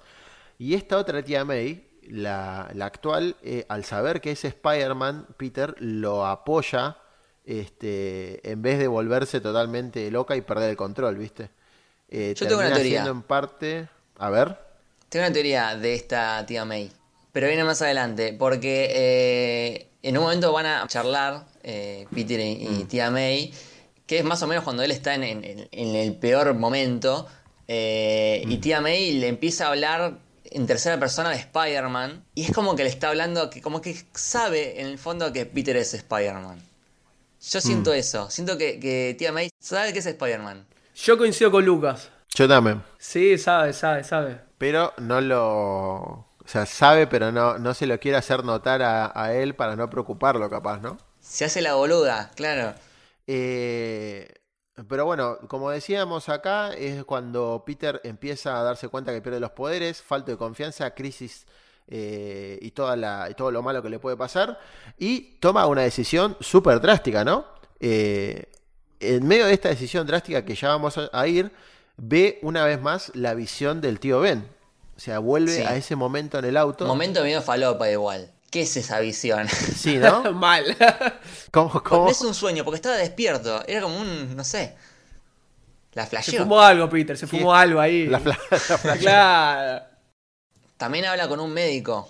Y esta otra tía May, la, la actual, eh, al saber que es Spider-Man, Peter lo apoya este, en vez de volverse totalmente loca y perder el control, ¿viste? Eh, Yo tengo una teoría. en parte... A ver. Tengo una teoría de esta tía May, pero viene más adelante, porque eh, en un momento van a charlar eh, Peter y, y tía May, que es más o menos cuando él está en, en- en el peor momento, eh, y tía May le empieza a hablar en tercera persona de Spider-Man, y es como que le está hablando, que como que sabe en el fondo que Peter es Spider-Man. Yo siento eso, siento que, que tía May sabe que es Spider-Man. Yo coincido con Lucas. Yo también. Sí, sabe, sabe, sabe. Pero no lo... O sea, sabe, pero no, no se lo quiere hacer notar a, a él para no preocuparlo, capaz, ¿no? Se hace la boluda, claro. Eh, pero bueno, como decíamos acá, es cuando Peter empieza a darse cuenta que pierde los poderes, falta de confianza, crisis eh, y, toda la, y todo lo malo que le puede pasar, y toma una decisión súper drástica, ¿no? Eh, en medio de esta decisión drástica que ya vamos a, a ir, ve una vez más la visión del tío Ben. O sea, vuelve Sí. a ese momento en el auto. Momento medio falopa igual. ¿Qué es esa visión? Sí, ¿no? Mal. ¿Cómo, cómo? No es un sueño, porque estaba despierto. Era como un, no sé. La se flasheó. fumó algo, Peter, se fumó algo ahí. La fla- la Claro. También habla con un médico.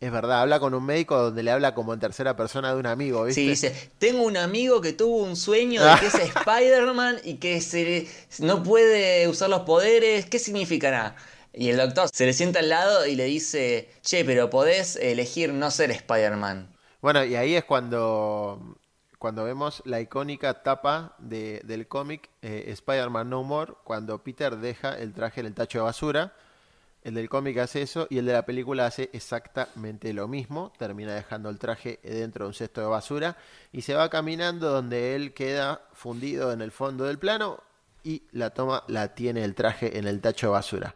Es verdad, habla con un médico donde le habla como en tercera persona de un amigo, ¿viste? Sí, dice, tengo un amigo que tuvo un sueño de que es Spider-Man y que se, no puede usar los poderes. ¿Qué significará? Y el doctor se le sienta al lado y le dice, che, pero podés elegir no ser Spider-Man. Bueno, y ahí es cuando, cuando vemos la icónica tapa de- del cómic eh, Spider-Man No More, cuando Peter deja el traje en el tacho de basura. El del cómic hace eso y el de la película hace exactamente lo mismo. Termina dejando el traje dentro de un cesto de basura y se va caminando donde él queda fundido en el fondo del plano y la toma la tiene el traje en el tacho de basura.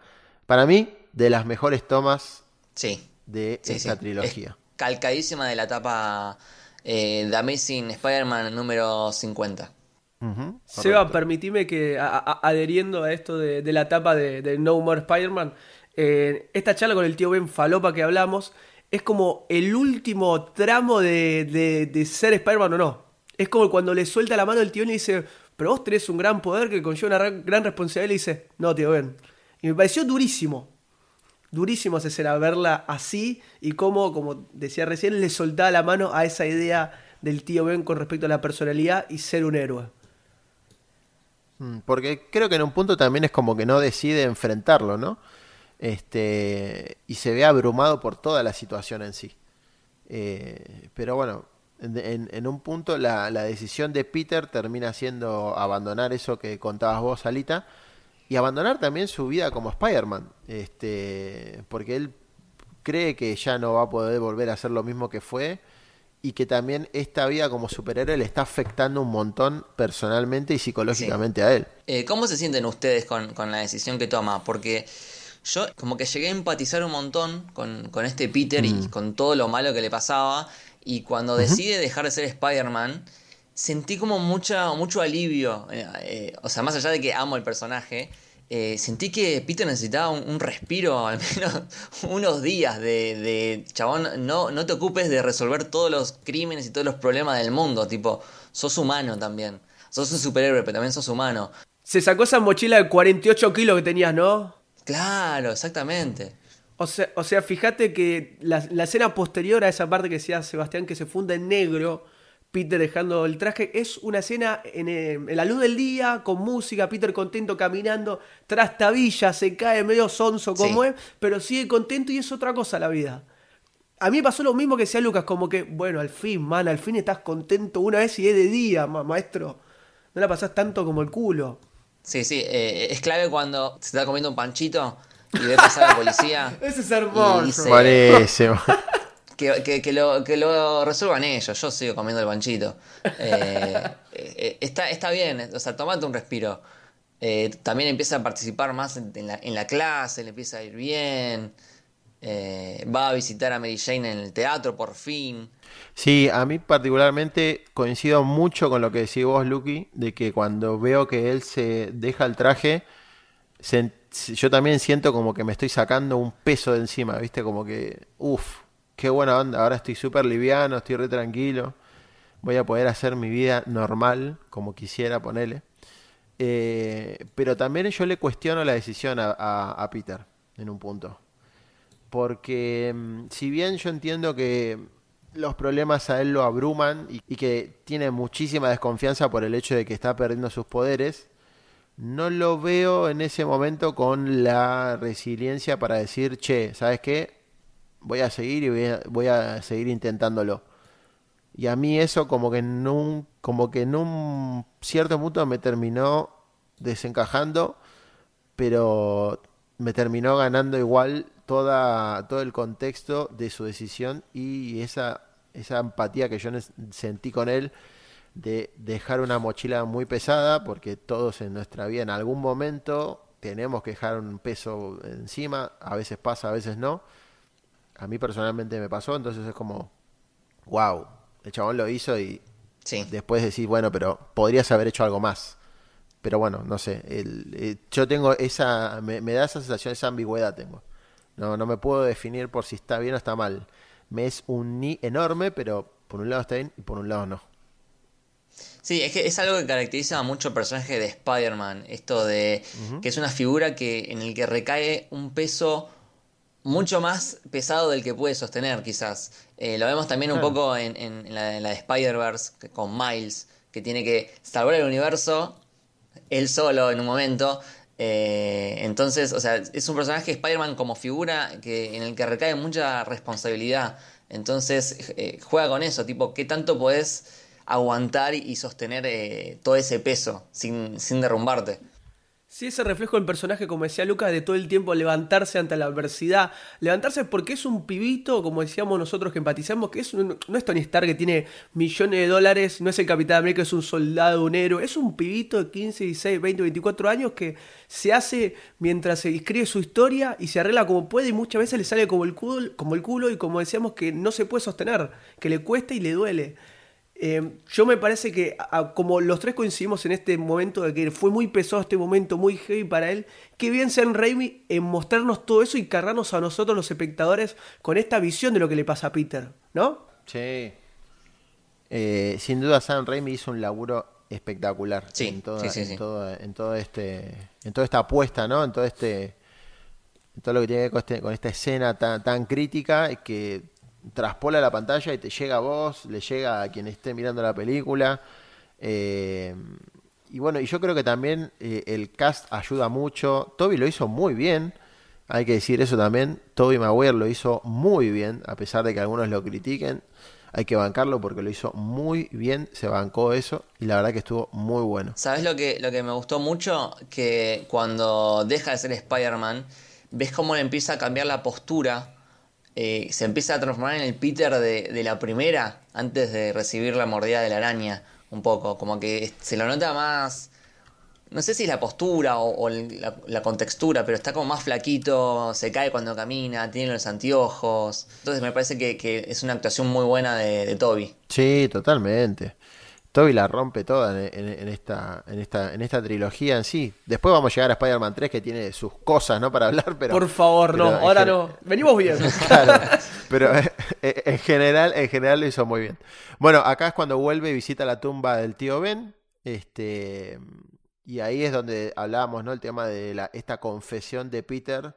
Para mí, de las mejores tomas Sí. de Sí, esta sí. trilogía. Es calcadísima de la etapa eh, The Amazing Spider-Man número 50. Ujú, Seba, permitime que, a- a- adheriendo a esto de, de la etapa de, de No More Spider-Man, eh, esta charla con el tío Ben Falopa que hablamos es como el último tramo de, de- de ser Spider-Man o no. Es como cuando le suelta la mano el tío y le dice, pero vos tenés un gran poder que conlleva una gran responsabilidad y le dice, no, tío Ben. Y me pareció durísimo. Durísimo esa escena, verla así y cómo, como decía recién, le soltaba la mano a esa idea del tío Ben con respecto a la personalidad y ser un héroe. Mm, porque creo que en un punto también es como que no decide enfrentarlo, ¿no? Este, y se ve abrumado por toda la situación en sí. Eh, pero bueno, en, un punto la, decisión de Peter termina siendo abandonar eso que contabas vos, Alita, y abandonar también su vida como Spider-Man, este, porque él cree que ya no va a poder volver a hacer lo mismo que fue y que también esta vida como superhéroe le está afectando un montón personalmente y psicológicamente a él. Eh, ¿Cómo se sienten ustedes con, la decisión que toma? Porque yo como que llegué a empatizar un montón con, este Peter y mm. con todo lo malo que le pasaba y cuando decide dejar de ser Spider-Man, sentí como mucha, mucho alivio. Eh, eh, o sea, más allá de que amo el personaje, eh, sentí que Peter necesitaba un, respiro, al menos unos días de, de, chabón, no, no te ocupes de resolver todos los crímenes y todos los problemas del mundo, tipo, sos humano también. Sos un superhéroe, pero también sos humano. Se sacó esa mochila de 48 kilos que tenías, ¿no? Claro, exactamente. O sea, o sea fíjate que la, escena posterior a esa parte que decía Sebastián que se funda en negro, Peter dejando el traje, es una escena en, eh, la luz del día, con música, Peter contento caminando, trastabilla, se cae medio sonso como es, pero sigue contento y es otra cosa la vida. A mí me pasó lo mismo que decía Lucas, como que, bueno, al fin, man, al fin estás contento una vez y es de día, maestro. No la pasás tanto como el culo. Sí, sí, eh, es clave cuando se está comiendo un panchito y ve pasar a la policía. Ese es hermoso. Que, que, lo, que lo resuelvan ellos, yo sigo comiendo el banchito. Eh, eh, está, está bien, o sea, tomate un respiro. Eh, también empieza a participar más en, la, en, la, clase, le empieza a ir bien. va a visitar a Mary Jane en el teatro por fin. Sí, a mí particularmente coincido mucho con lo que decís vos, Lucky, de que cuando veo que él se deja el traje, yo también siento como que me estoy sacando un peso de encima, ¿viste? Como que, uff, qué buena onda, ahora estoy súper liviano, estoy re tranquilo, voy a poder hacer mi vida normal, como quisiera ponerle. Eh, pero también yo le cuestiono la decisión a, Peter en un punto. Porque mm, si bien yo entiendo que los problemas a él lo abruman y, y, que tiene muchísima desconfianza por el hecho de que está perdiendo sus poderes, no lo veo en ese momento con la resiliencia para decir, che, ¿sabes qué? Voy a seguir y voy a, seguir intentándolo. Y a mí eso como que en un, como que en un cierto punto me terminó desencajando, pero me terminó ganando igual toda, todo el contexto de su decisión y esa, esa empatía que yo sentí con él de dejar una mochila muy pesada, porque todos en nuestra vida en algún momento tenemos que dejar un peso encima, a veces pasa, a veces no. A mí personalmente me pasó, entonces es como, wow, el chabón lo hizo y después decís, bueno, pero podrías haber hecho algo más. Pero bueno, no sé, el, eh, yo tengo esa, me, da esa sensación, esa ambigüedad tengo. No, no me puedo definir por si está bien o está mal. Me es un ni enorme, pero por un lado está bien y por un lado no. Sí, es que es algo que caracteriza a mucho personaje de Spider-Man, esto de que es una figura que en el que recae un peso mucho más pesado del que puede sostener, quizás. Eh, lo vemos también un poco en, la, de Spider-Verse con Miles, que tiene que salvar el universo él solo en un momento. Eh, entonces, o sea, es un personaje Spider-Man como figura que, en el que recae mucha responsabilidad. Entonces, eh, juega con eso, tipo, ¿qué tanto podés aguantar y sostener eh, todo ese peso sin, sin derrumbarte. Sí, ese reflejo del personaje, como decía Lucas, de todo el tiempo levantarse ante la adversidad. Levantarse porque es un pibito, como decíamos nosotros que empatizamos, que es no es Tony Stark que tiene millones de dólares, no es el Capitán América, es un soldado, un héroe. Es un pibito de 15, 16, 20, 24 años que se hace mientras se escribe su historia y se arregla como puede y muchas veces le sale como el culo, como el culo y como decíamos que no se puede sostener, que le cuesta y le duele. Eh, yo me parece que, como los tres coincidimos en este momento de que fue muy pesado este momento, muy heavy para él, qué bien Sam Raimi en mostrarnos todo eso y cargarnos a nosotros los espectadores con esta visión de lo que le pasa a Peter, ¿no? Sí. Eh, sin duda Sam Raimi hizo un laburo espectacular Sí, en, toda, sí, sí, en, sí. todo- en todo este en toda esta apuesta no en todo este en todo lo que tiene que ver con, este- con esta escena tan, tan crítica que traspola la pantalla y te llega a vos le llega a quien esté mirando la película eh, y bueno y yo creo que también eh, el cast ayuda mucho Toby lo hizo muy bien hay que decir eso también Toby Maguire lo hizo muy bien a pesar de que algunos lo critiquen hay que bancarlo porque lo hizo muy bien, se bancó eso y la verdad que estuvo muy bueno. ¿Sabes lo que, lo que me gustó mucho? Que cuando deja de ser Spider-Man, ves cómo le empieza a cambiar la postura. Eh, se empieza a transformar en el Peter de, de la primera, antes de recibir la mordida de la araña, un poco. Como que se lo nota más. No sé si es la postura o, la, contextura, pero está como más flaquito, se cae cuando camina, tiene los anteojos. Entonces me parece que, que es una actuación muy buena de, de Toby. Sí, totalmente. Toby la rompe toda en, en- en esta, en, esta, en esta trilogía en sí. Después vamos a llegar a Spider-Man 3 que tiene sus cosas, ¿no? Para hablar, pero... Por favor, no, pero ahora no. Venimos bien. Claro, pero eh, eh, en general, en general lo hizo muy bien. Bueno, acá es cuando vuelve y visita la tumba del tío Ben. Este, y ahí es donde hablábamos, ¿no? El tema de la, esta confesión de Peter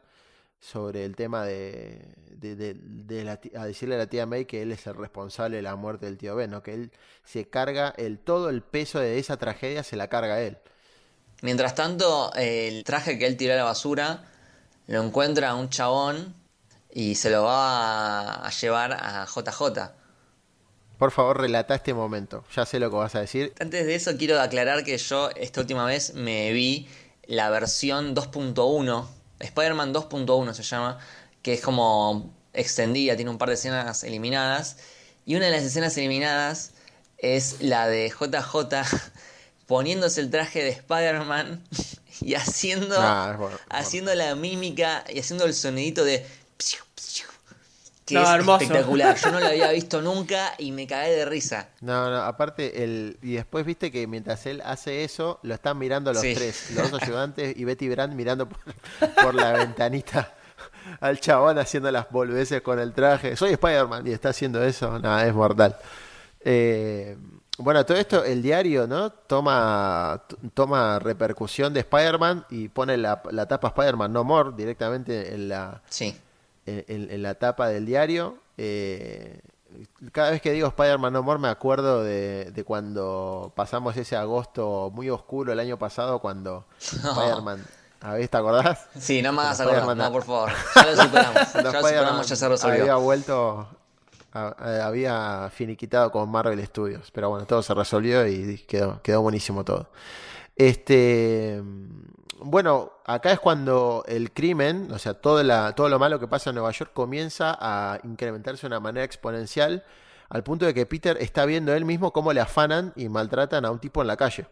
sobre el tema de, de, de- de la ti- a decirle a la tía May que él es el responsable de la muerte del tío Ben, ¿no? Que él se carga el todo el peso de esa tragedia se la carga él. Mientras tanto, el traje que él tiró a la basura lo encuentra un chabón y se lo va a llevar a JJ. Por favor, relata este momento. Ya sé lo que vas a decir. Antes de eso, quiero aclarar que yo esta última vez me vi la versión 2.1, Spider-Man 2.1 se llama, que es como extendida, tiene un par de escenas eliminadas. Y una de las escenas eliminadas es la de JJ poniéndose el traje de Spider-Man y haciendo, es bueno, bueno. haciendo la mímica y haciendo el sonidito de... Que No, es hermoso. espectacular. Yo no lo había visto nunca y me cagué de risa. No, no, aparte, el, y después viste que mientras él hace eso, lo están mirando los Sí. tres, los dos ayudantes y Betty Brand mirando por, por la ventanita al chabón haciendo las boludeces con el traje. Soy Spider-Man y está haciendo eso, nada, es mortal. Eh, bueno, todo esto, el diario, ¿no? Toma, toma repercusión de Spider-Man y pone la, la tapa Spider-Man No More directamente en la, Sí. En, en- en la tapa del diario. eh, cada vez que digo Spider-Man No More me acuerdo de, de cuando pasamos ese agosto muy oscuro el año pasado cuando Spider-Man... A ver, ¿te acordás? Sí, no me hagas acordar, no, por favor. Ya lo superamos. ya lo superamos, ya se resolvió. Había vuelto, a- había finiquitado con Marvel Studios, pero bueno, todo se resolvió y quedó, quedó buenísimo todo. Este, bueno, acá es cuando el crimen, o sea, todo, la, todo lo malo que pasa en Nueva York comienza a incrementarse de una manera exponencial, al punto de que Peter está viendo él mismo cómo le afanan y maltratan a un tipo en la calle.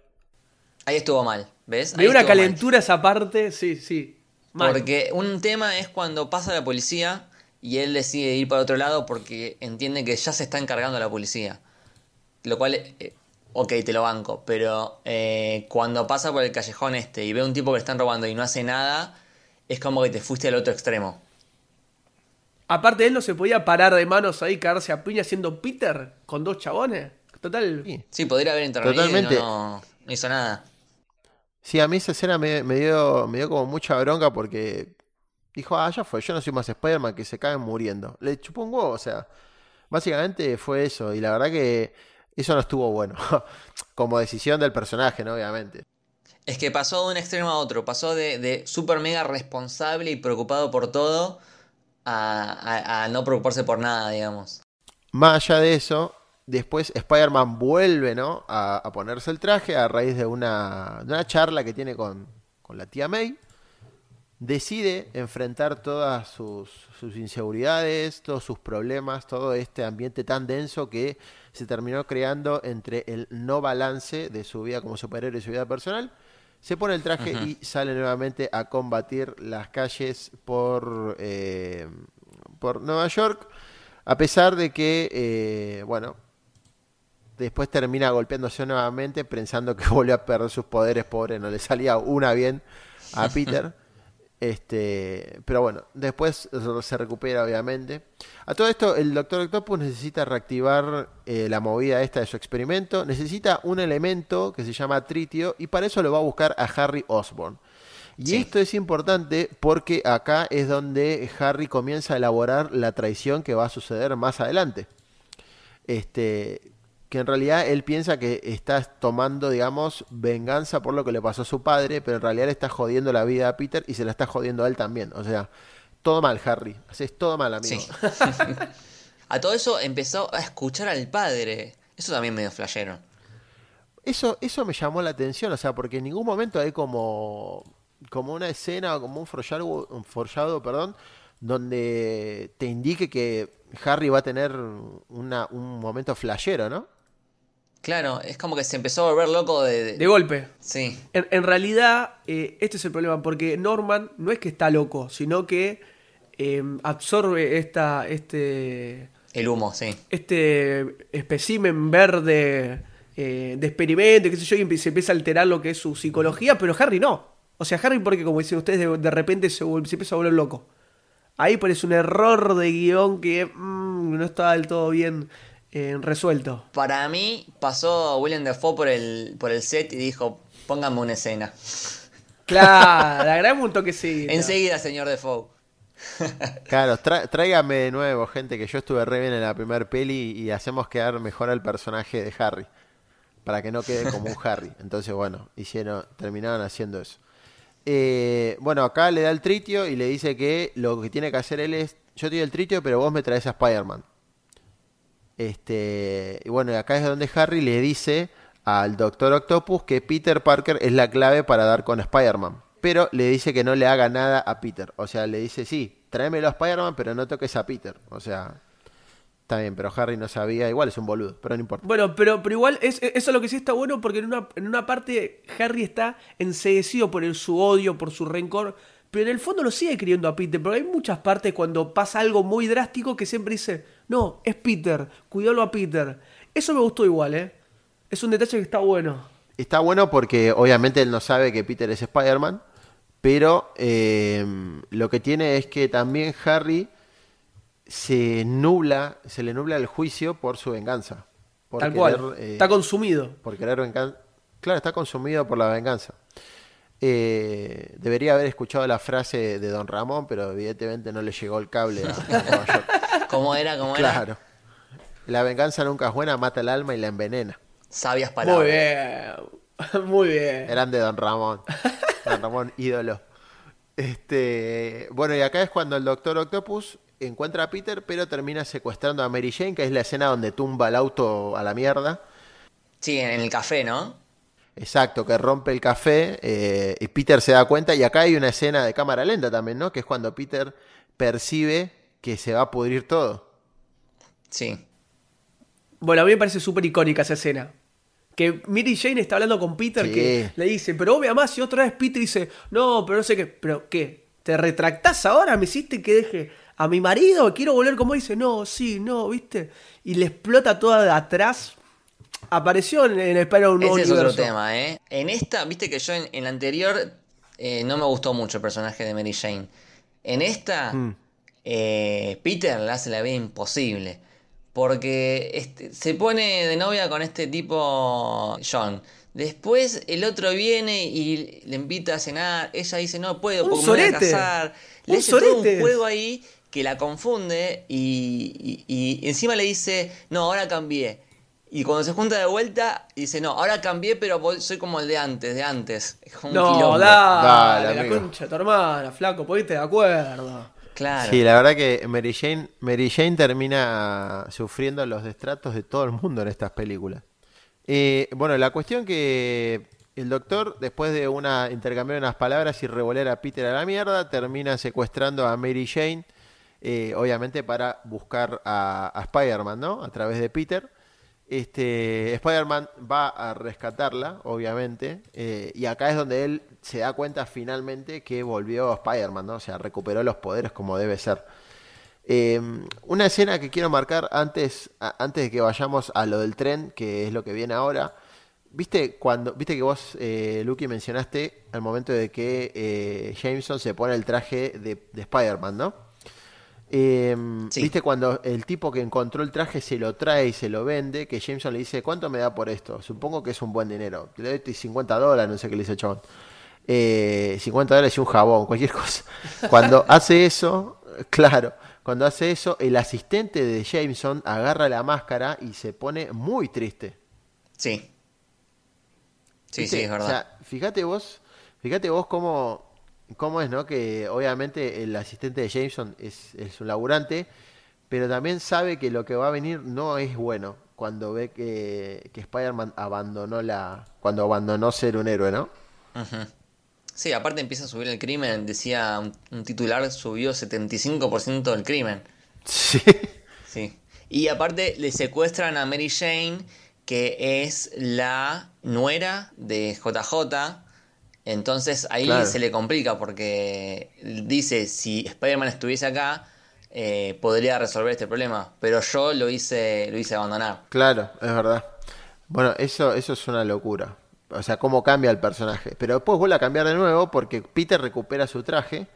Ahí estuvo mal, ¿ves? Me dio una mal. calentura esa parte, sí, sí. Mal. Porque un tema es cuando pasa la policía y él decide ir para otro lado porque entiende que ya se está encargando la policía. Lo cual, eh, ok, te lo banco, pero eh, cuando pasa por el callejón este y ve a un tipo que le están robando y no hace nada, es como que te fuiste al otro extremo. Aparte, él no se podía parar de manos ahí, caerse a piña siendo Peter con dos chabones. Total. Sí. Sí, podría haber intervenido y Totalmente. no, no hizo nada. Sí, a mí esa escena me, me dio, me dio como mucha bronca porque dijo, ah, ya fue, yo no soy más Spider-Man que se caen muriendo. Le chupó un huevo, o sea, básicamente fue eso. Y la verdad que eso no estuvo bueno. como decisión del personaje, ¿no? Obviamente. Es que pasó de un extremo a otro, pasó de, de super mega responsable y preocupado por todo a, a- a no preocuparse por nada, digamos. Más allá de eso, después Spider-Man vuelve, ¿no? A, a ponerse el traje a raíz de una, de una charla que tiene con, con la tía May. Decide enfrentar todas sus, sus inseguridades, todos sus problemas, todo este ambiente tan denso que se terminó creando entre el no balance de su vida como superhéroe y su vida personal. Se pone el traje y sale nuevamente a combatir las calles por, eh, por Nueva York. A pesar de que, eh, bueno, después termina golpeándose nuevamente pensando que volvió a perder sus poderes, pobre, no le salía una bien a Peter. Este, pero bueno, después se recupera obviamente. A todo esto, el Doctor Octopus necesita reactivar eh, la movida esta de su experimento. Necesita un elemento que se llama tritio y para eso lo va a buscar a Harry Osborn. Y esto es importante porque acá es donde Harry comienza a elaborar la traición que va a suceder más adelante. Este, que en realidad él piensa que está tomando, digamos, venganza por lo que le pasó a su padre, pero en realidad le está jodiendo la vida a Peter y se la está jodiendo a él también. O sea, todo mal, Harry. Haces todo mal, amigo. Sí. a todo eso empezó a escuchar al padre. Eso también medio flashero. Eso, eso me llamó la atención, o sea, porque en ningún momento hay como, como una escena o como un forjado, un forjado, perdón, donde te indique que Harry va a tener una, un momento flashero, ¿no? Claro, es como que se empezó a volver loco de... De, golpe. Sí. En, realidad, eh, este es el problema, porque Norman no es que está loco, sino que em, absorbe esta, este... El humo, sí. Este espécimen verde eh, de experimento, qué sé yo, y se empieza a alterar lo que es su psicología, pero Harry no. O sea, Harry porque, como dicen ustedes, de, repente se, se empieza a volver loco. Ahí parece un error de guion que mm, no está del todo bien eh, resuelto. Para mí pasó William Dafoe por el, por el set y dijo, póngame una escena. Claro, agregame un toquecito. Enseguida, señor Defoe. Claro, tráigame de nuevo, gente, que yo estuve re bien en la primer peli y hacemos quedar mejor al personaje de Harry. Para que no quede como un Harry. Entonces, bueno, hicieron, terminaron haciendo eso. Eh, bueno, acá le da el tritio y le dice que lo que tiene que hacer él es, yo te doy el tritio, pero vos me traes a Spider-Man. Este, y bueno, acá es donde Harry le dice al Doctor Octopus que Peter Parker es la clave para dar con Spider-Man. Pero le dice que no le haga nada a Peter. O sea, le dice, sí, tráemelo a Spider-Man, pero no toques a Peter. O sea, está bien, pero Harry no sabía. Igual es un boludo, pero no importa. Bueno, pero, pero igual es, eso es lo que sí está bueno porque en una, en una parte Harry está enseguecido por su odio, por su rencor pero en el fondo lo sigue queriendo a Peter, pero hay muchas partes cuando pasa algo muy drástico que siempre dice, no, es Peter, cuídalo a Peter. Eso me gustó igual, ¿eh? Es un detalle que está bueno. Está bueno porque obviamente él no sabe que Peter es Spider-Man, pero eh, lo que tiene es que también Harry se nubla, se le nubla el juicio por su venganza. Tal cual. Eh, está consumido. Por querer venganza. Claro, está consumido por la venganza. Eh, debería haber escuchado la frase de Don Ramón, pero evidentemente no le llegó el cable a, ¿Cómo era? ¿Cómo era? Claro. La venganza nunca es buena, mata el alma y la envenena. Sabias palabras. Muy bien. Muy bien. Eran de Don Ramón. Don Ramón, ídolo. Este, bueno, y acá es cuando el Doctor Octopus encuentra a Peter, pero termina secuestrando a Mary Jane, que es la escena donde tumba el auto a la mierda. Sí, en el café, ¿no? Exacto, que rompe el café eh, y Peter se da cuenta. Y acá hay una escena de cámara lenta también, ¿no? Que es cuando Peter percibe que se va a pudrir todo. Sí. Bueno, a mí me parece súper icónica esa escena. Que Mary Jane está hablando con Peter que le dice, pero obvio más, y otra vez Peter dice, no, pero no sé qué, pero ¿qué? ¿Te retractás ahora? ¿Me hiciste que deje a mi marido? Quiero volver como dice, no, sí, no, ¿viste? Y le explota toda de atrás apareció en, el Spider-Man Ese es otro tema, ¿eh? En esta, viste que yo en, la anterior eh, no me gustó mucho el personaje de Mary Jane. En esta, mm. Eh, Peter le hace la vida imposible. Porque este, se pone de novia con este tipo John. Después el otro viene y le invita a cenar. Ella dice, no puedo porque me voy a casar. Le hace todo un juego ahí que la confunde y, y encima le dice, no, ahora cambié. Y cuando se junta de vuelta, dice, no, ahora cambié, pero soy como el de antes, de antes. Como no, un dale, la concha de tu hermana, flaco, ponete de acuerdo. Sí, la verdad que Mary Jane, Mary Jane termina sufriendo los destratos de todo el mundo en estas películas. Eh, bueno, la cuestión que el doctor, después de una intercambiar unas palabras y revoler a Peter a la mierda, termina secuestrando a Mary Jane, eh, obviamente para buscar a, a Spider-Man, ¿no? A través de Peter. Este, Spider-Man va a rescatarla, obviamente, eh, y acá es donde él se da cuenta finalmente que volvió Spider-Man, ¿no? O sea, recuperó los poderes como debe ser. Em, una escena que quiero marcar antes, antes de que vayamos a lo del tren, que es lo que viene ahora, ¿Viste cuando viste que vos, eh, Lucky, mencionaste al momento de que eh, Jameson se pone el traje de, de Spider-Man, ¿no? Eh, Sí. ¿Viste cuando el tipo que encontró el traje se lo trae y se lo vende? Que Jameson le dice, ¿cuánto me da por esto? Supongo que es un buen dinero. Le doy 50 dólares, no sé qué le dice el chabón. Eh, 50 dólares y un jabón, cualquier cosa. Cuando hace eso, claro, cuando hace eso, el asistente de Jameson agarra la máscara y se pone muy triste. Sí. Sí, ¿Viste? sí, es verdad. O sea, fíjate vos, fíjate vos cómo, cómo es, ¿no? Que obviamente el asistente de Jameson es, es un laburante, pero también sabe que lo que va a venir no es bueno cuando ve que, que Spider-Man abandonó la, cuando abandonó ser un héroe, ¿no? Ujú. Sí, aparte empieza a subir el crimen. Decía un, un titular, subió 75% del crimen. Sí. Sí. Y aparte le secuestran a Mary Jane, que es la nuera de JJ. Entonces ahí Claro. se le complica porque dice, si Spider-Man estuviese acá, eh, podría resolver este problema. Pero yo lo hice, lo hice abandonar. Claro, es verdad. Bueno, eso, eso es una locura. O sea, cómo cambia el personaje. Pero después vuelve a cambiar de nuevo porque Peter recupera su traje.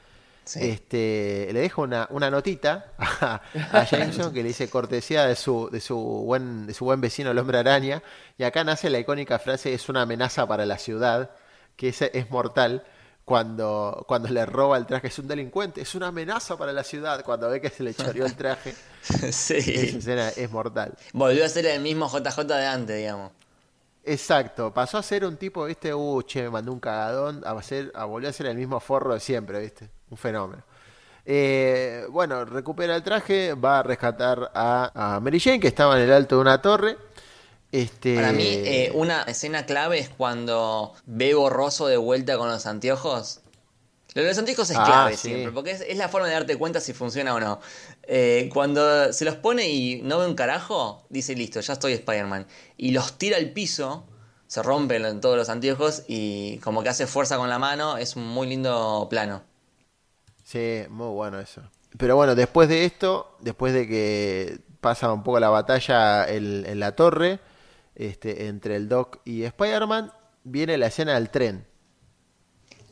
Sí. Este, le deja una, una notita a, a Jameson que le dice cortesía de su, de su buen, de su buen vecino el hombre araña. Y acá nace la icónica frase es una amenaza para la ciudad, que es, es mortal. Cuando, cuando le roba el traje, es un delincuente, es una amenaza para la ciudad. Cuando ve que se le choreó el traje, esa sí. escena es mortal. Volvió a ser el mismo JJ de antes, digamos. Exacto, pasó a ser un tipo, viste, uh, che, me mandó un cagadón, a, ser, a volver a ser el mismo forro de siempre, viste, un fenómeno. Eh, bueno, recupera el traje, va a rescatar a, a Mary Jane, que estaba en el alto de una torre. Este, Para mí, eh, una escena clave es cuando ve borroso de vuelta con los anteojos. Lo de los anteojos es Ah, clave sí. siempre, porque es, es la forma de darte cuenta si funciona o no. Eh, cuando se los pone y no ve un carajo, dice listo, ya estoy Spider-Man. Y los tira al piso, se rompen en todos los anteojos y como que hace fuerza con la mano, es un muy lindo plano. Sí, muy bueno eso. Pero bueno, después de esto, después de que pasa un poco la batalla en, en la torre, este, entre el Doc y Spider-Man, viene la escena del tren.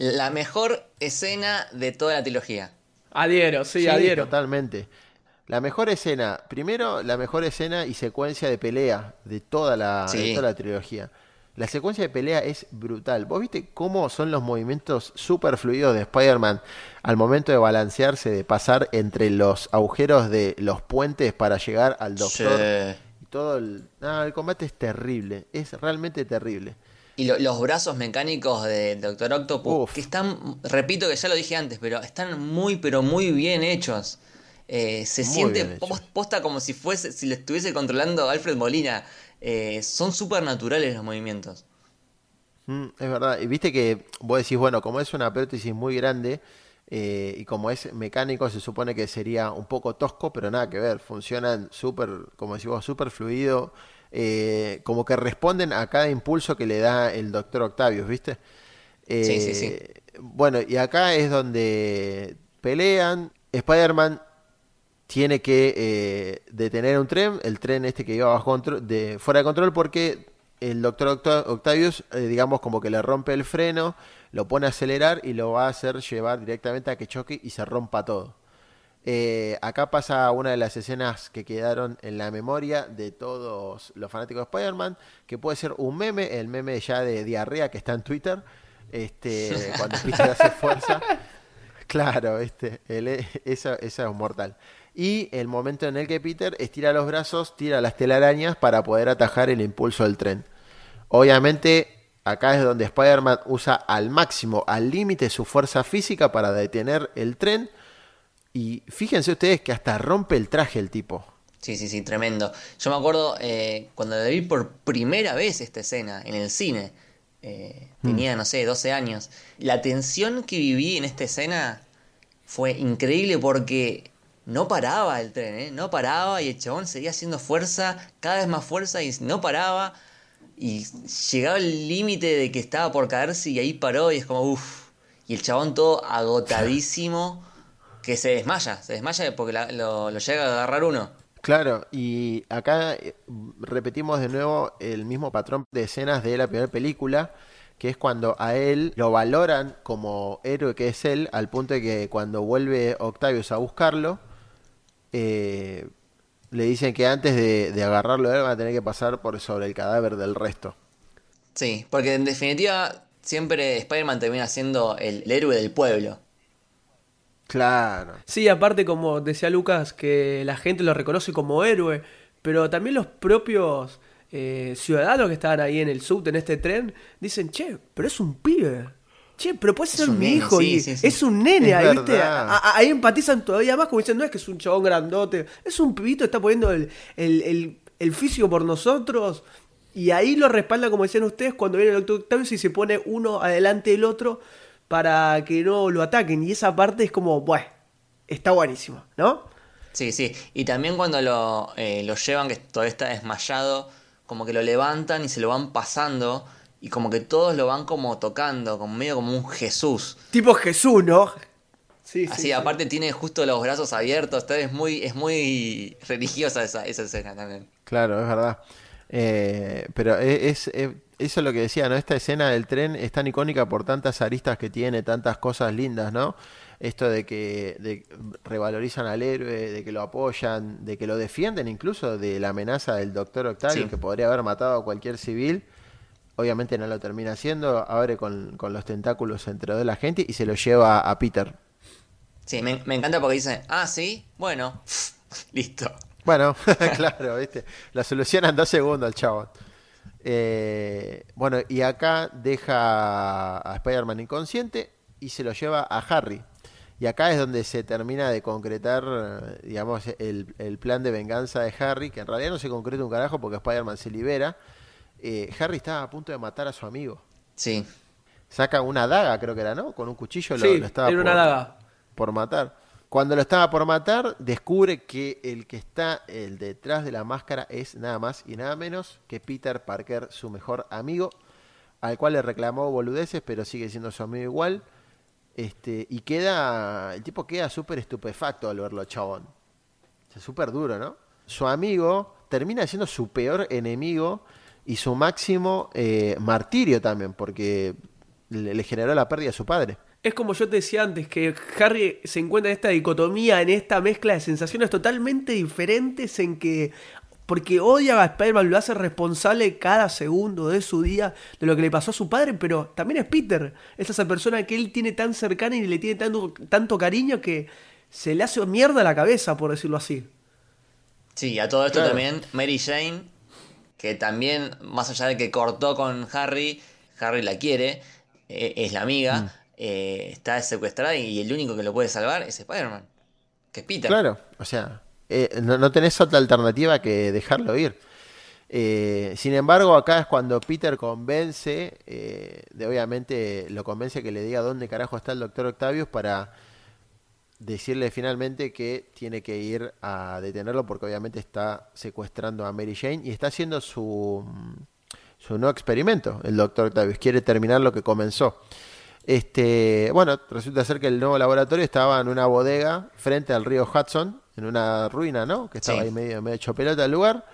La mejor escena de toda la trilogía. Adhiero, sí, Sí, adhiero. totalmente. La mejor escena, primero la mejor escena y secuencia de pelea de toda la, de toda la trilogía. La secuencia de pelea es brutal. ¿Vos viste cómo son los movimientos super fluidos de Spider-Man al momento de balancearse, de pasar entre los agujeros de los puentes para llegar al doctor? Sí. Y todo el, no, el combate es terrible, es realmente terrible. Y lo- los brazos mecánicos del Doctor Octopus, Uf. que están, repito que ya lo dije antes, pero están muy, pero muy bien hechos. Eh, se Muy siente posta como si fuese, si lo estuviese controlando Alfred Molina. Eh, son súper naturales los movimientos. Mm, es verdad. Y viste que vos decís, bueno, como es una prótesis muy grande eh, y como es mecánico, se supone que sería un poco tosco, pero nada que ver. Funcionan súper, como decís vos, súper fluido. Eh, como que responden a cada impulso que le da el doctor Octavius, ¿viste? Eh, Sí, sí, sí. Bueno, y acá es donde pelean. Spider-Man tiene que eh, detener un tren, el tren este que iba bajo control, de, fuera de control porque el doctor Octa- Octavius, eh, digamos, como que le rompe el freno, lo pone a acelerar y lo va a hacer llevar directamente a que choque y se rompa todo. Eh, acá pasa una de las escenas que quedaron en la memoria de todos los fanáticos de Spider-Man, que puede ser un meme, el meme ya de diarrea que está en Twitter, este, cuando Peter hace fuerza. Claro, este, el- eso, eso es mortal. Y el momento en el que Peter estira los brazos, tira las telarañas para poder atajar el impulso del tren. Obviamente, acá es donde Spider-Man usa al máximo, al límite, su fuerza física para detener el tren. Y fíjense ustedes que hasta rompe el traje el tipo. Sí, sí, sí, tremendo. Yo me acuerdo eh, cuando la vi por primera vez esta escena en el cine. eh, tenía, no sé, 12 años. La tensión que viví en esta escena fue increíble porque no paraba el tren, ¿eh? No paraba y el chabón seguía haciendo fuerza, cada vez más fuerza y no paraba. Y llegaba el límite de que estaba por caerse y ahí paró y es como, uff. Y el chabón todo agotadísimo que se desmaya, se desmaya porque la- lo, lo llega a agarrar uno. Claro, y acá eh, repetimos de nuevo el mismo patrón de escenas de la primera película, que es cuando a él lo valoran como héroe que es él, al punto de que cuando vuelve Octavius a buscarlo, eh, le dicen que antes de, de agarrarlo él va a tener que pasar por sobre el cadáver del resto. Sí, porque en definitiva siempre Spider-Man termina siendo el, el héroe del pueblo. Claro. Sí, aparte como decía Lucas, que la gente lo reconoce como héroe, pero también los propios eh, ciudadanos que estaban ahí en el subte, en este tren, dicen, che, pero es un pibe. Che, pero puede ser mi nene, hijo sí, y sí, sí. es un nene, Es ¿viste? verdad. A- a- ahí empatizan todavía más, como dicen, no es que es un chabón grandote, es un pibito, está poniendo el, el, el, el físico por nosotros. Y ahí lo respalda, como decían ustedes, cuando viene el doctor Octavius y se pone uno adelante del otro para que no lo ataquen. Y esa parte es como, bueno, está buenísimo, ¿no? Sí, sí. Y también cuando lo, eh, lo llevan, que todavía está desmayado, como que lo levantan y se lo van pasando. Y como que todos lo van como tocando, como medio como un Jesús. Tipo Jesús, ¿no? Sí, Así, sí, sí. aparte tiene justo los brazos abiertos. está- Es muy, es muy religiosa esa, esa escena también. Claro, es verdad. Eh, pero e- es, es- eso es lo que decía, ¿no? Esta escena del tren es tan icónica por tantas aristas que tiene, tantas cosas lindas, ¿no? Esto de que de- revalorizan al héroe, de que lo apoyan, de que lo defienden incluso de la amenaza del doctor Octavio, Sí. que podría haber matado a cualquier civil. Obviamente no lo termina haciendo, abre con, con los tentáculos entre de la gente y se lo lleva a Peter. Sí, me, me encanta porque dicen, ah, sí, bueno, listo. Bueno, claro, ¿viste? La soluciona en dos segundos el chabón. Eh, bueno, y acá deja a Spider-Man inconsciente y se lo lleva a Harry. Y acá es donde se termina de concretar, digamos, el, el plan de venganza de Harry, que en realidad no se concreta un carajo porque Spider-Man se libera. Eh, Harry estaba a punto de matar a su amigo. Sí, Saca una daga, creo que era, ¿no? Con un cuchillo lo, Sí, lo estaba era una por- daga. por matar. Cuando lo estaba por matar, descubre que el que está el detrás de la máscara es nada más y nada menos que Peter Parker, su mejor amigo, al cual le reclamó boludeces, pero sigue siendo su amigo igual. Este, y queda, el tipo queda súper estupefacto al verlo, chabón. O duro, ¿no? Su amigo termina siendo su peor enemigo y su máximo eh, martirio también, porque le, le generó la pérdida a su padre. Es como yo te decía antes, que Harry se encuentra en esta dicotomía, en esta mezcla de sensaciones totalmente diferentes en que, porque odia a Spider-Man, lo hace responsable cada segundo de su día de lo que le pasó a su padre, pero también es Peter, es esa persona que él tiene tan cercana y le tiene tanto, tanto cariño que se le hace mierda a la cabeza, por decirlo así. sí, a todo esto Claro. también Mary Jane, que también, más allá de que cortó con Harry, Harry la quiere, eh, es la amiga, eh, está secuestrada y el único que lo puede salvar es Spider-Man, que es Peter. Claro, o sea, eh, no, no tenés otra alternativa que dejarlo ir. Eh, sin embargo, acá es cuando Peter convence, eh, de obviamente lo convence que le diga dónde carajo está el doctor Octavius para decirle finalmente que tiene que ir a detenerlo porque obviamente está secuestrando a Mary Jane y está haciendo su, su nuevo experimento, el doctor Octavius. Quiere terminar lo que comenzó. Este, bueno, resulta ser que el nuevo laboratorio estaba en una bodega frente al río Hudson, en una ruina, ¿no? Que estaba Sí. ahí medio, medio hecho pelota el lugar.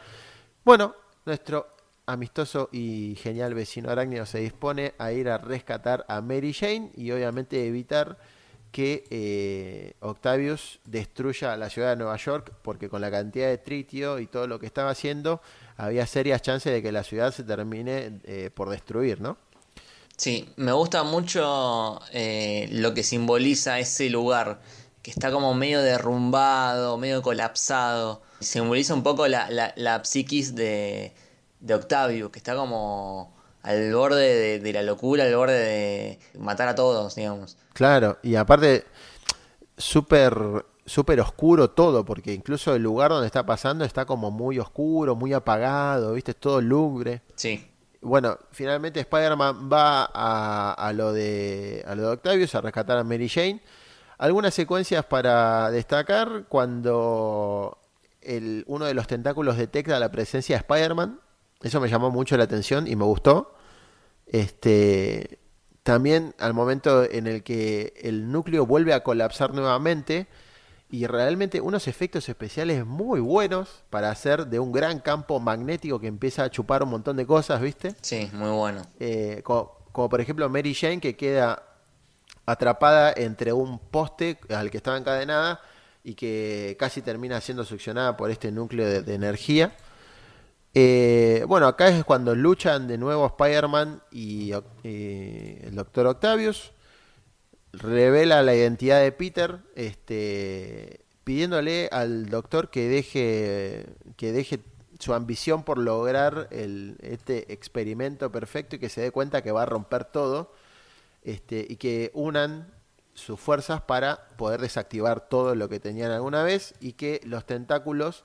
Bueno, nuestro amistoso y genial vecino arácnido se dispone a ir a rescatar a Mary Jane y obviamente evitar que eh, Octavius destruya la ciudad de Nueva York, porque con la cantidad de tritio y todo lo que estaba haciendo, había serias chances de que la ciudad se termine eh, por destruir, ¿no? Sí, me gusta mucho eh, lo que simboliza ese lugar, que está como medio derrumbado, medio colapsado. Simboliza un poco la, la, la psiquis de, de Octavio, que está como al borde de, de la locura, al borde de matar a todos, digamos. Claro, y aparte, súper súper oscuro todo, porque incluso el lugar donde está pasando está como muy oscuro, muy apagado, ¿viste? Todo lugre. Sí, Bueno, finalmente Spider-Man va a, lo de a lo de Octavius a rescatar a Mary Jane. Algunas secuencias para destacar cuando el, uno de los tentáculos detecta la presencia de Spider-Man. Eso me llamó mucho la atención y me gustó. Este, también al momento en el que el núcleo vuelve a colapsar nuevamente y realmente unos efectos especiales muy buenos para hacer de un gran campo magnético que empieza a chupar un montón de cosas, ¿viste? Sí, muy bueno. Eh, como, como por ejemplo Mary Jane que queda atrapada entre un poste al que estaba encadenada y que casi termina siendo succionada por este núcleo de, de energía. Eh, bueno, acá es cuando luchan de nuevo Spider-Man y, y el Doctor Octavius. Revela la identidad de Peter, este, pidiéndole al Doctor que deje, que deje su ambición por lograr el, este experimento perfecto y que se dé cuenta que va a romper todo este, y que unan sus fuerzas para poder desactivar todo lo que tenían alguna vez y que los tentáculos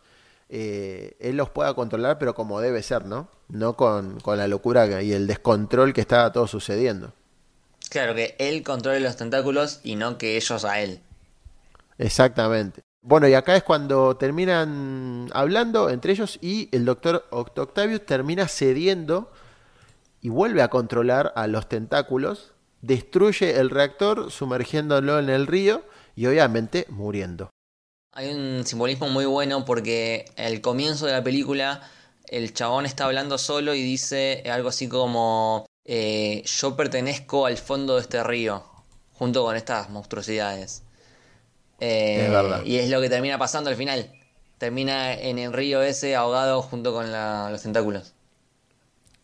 eh, él los pueda controlar, pero como debe ser, ¿no? No con, con la locura y el descontrol que estaba todo sucediendo. Claro, que él controle los tentáculos y no que ellos a él. Exactamente. Bueno, y acá es cuando terminan hablando entre ellos y el doctor Octavius termina cediendo y vuelve a controlar a los tentáculos, destruye el reactor sumergiéndolo en el río y obviamente muriendo. Hay un simbolismo muy bueno porque al comienzo de la película el chabón está hablando solo y dice algo así como eh, yo pertenezco al fondo de este río junto con estas monstruosidades. Eh, Es verdad. Y es lo que termina pasando al final. Termina en el río ese ahogado junto con la- los tentáculos.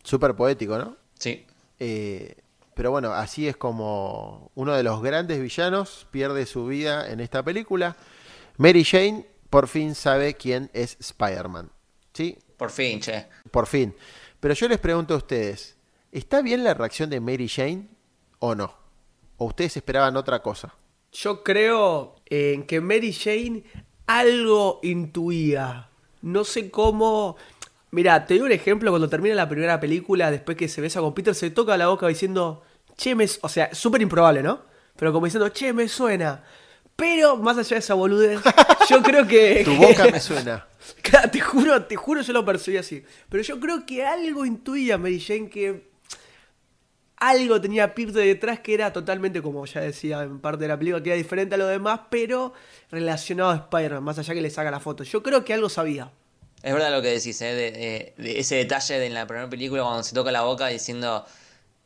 Súper poético, ¿no? Sí. Eh, pero bueno, así es como uno de los grandes villanos pierde su vida en esta película. Mary Jane por fin sabe quién es Spider-Man. ¿Sí? Por fin, che. Por fin. Pero yo les pregunto a ustedes, ¿está bien la reacción de Mary Jane o no? ¿O ustedes esperaban otra cosa? Yo creo en que Mary Jane algo intuía. No sé cómo. Mira, te doy un ejemplo. Cuando termina la primera película, después que se besa con Peter, se toca la boca diciendo, che, me. su-". O sea, súper improbable, ¿no? Pero como diciendo, che, me suena. Pero más allá de esa boludez, yo creo que. Tu boca me suena. Te juro, te juro, yo lo percibí así. Pero yo creo que algo intuía Mary Jane que algo tenía Peter detrás que era totalmente, como ya decía en parte de la película, que era diferente a lo demás, pero relacionado a Spider-Man, más allá que le saca la foto. Yo creo que algo sabía. Es verdad lo que decís, ¿eh? de, de- de ese detalle de en la primera película cuando se toca la boca diciendo,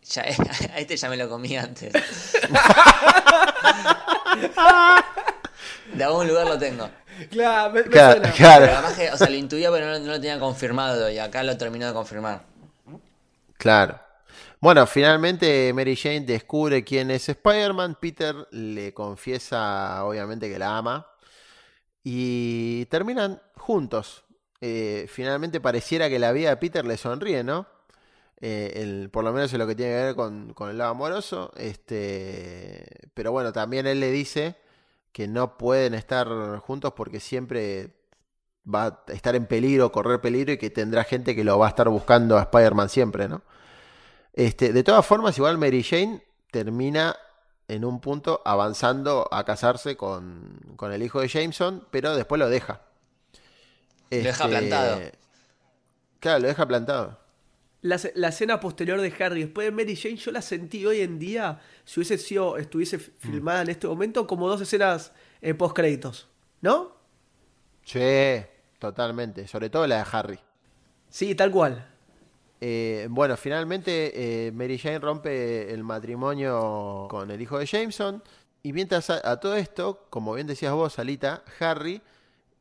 ya, a este ya me lo comí antes. de algún lugar lo tengo. Claro, me, Claro, claro, además que, o sea, lo intuía pero no, no lo tenía confirmado y acá lo terminó de confirmar. claro. Bueno, finalmente Mary Jane descubre quién es Spider-Man. Peter le confiesa, obviamente, que la ama. Y terminan juntos. Eh, finalmente pareciera que la vida de Peter le sonríe, ¿no? Eh, el- por lo menos en lo que tiene que ver con, con el lado amoroso. Este, pero bueno, también él le dice que no pueden estar juntos porque siempre va a estar en peligro, correr peligro y que tendrá gente que lo va a estar buscando a Spider-Man siempre, ¿no? Este, de todas formas, igual Mary Jane termina en un punto avanzando a casarse con, con el hijo de Jameson, pero después lo deja. Lo deja Este, plantado. Claro, lo deja plantado. La, la escena posterior de Harry después de Mary Jane, yo la sentí hoy en día, si hubiese sido, estuviese f- filmada en este momento, como dos escenas eh, post créditos. ¿No? Sí, totalmente. Sobre todo la de Harry. Sí, tal cual. Eh, bueno, finalmente eh, Mary Jane rompe el matrimonio con el hijo de Jameson. Y mientras a, todo esto, como bien decías vos, Alita, Harry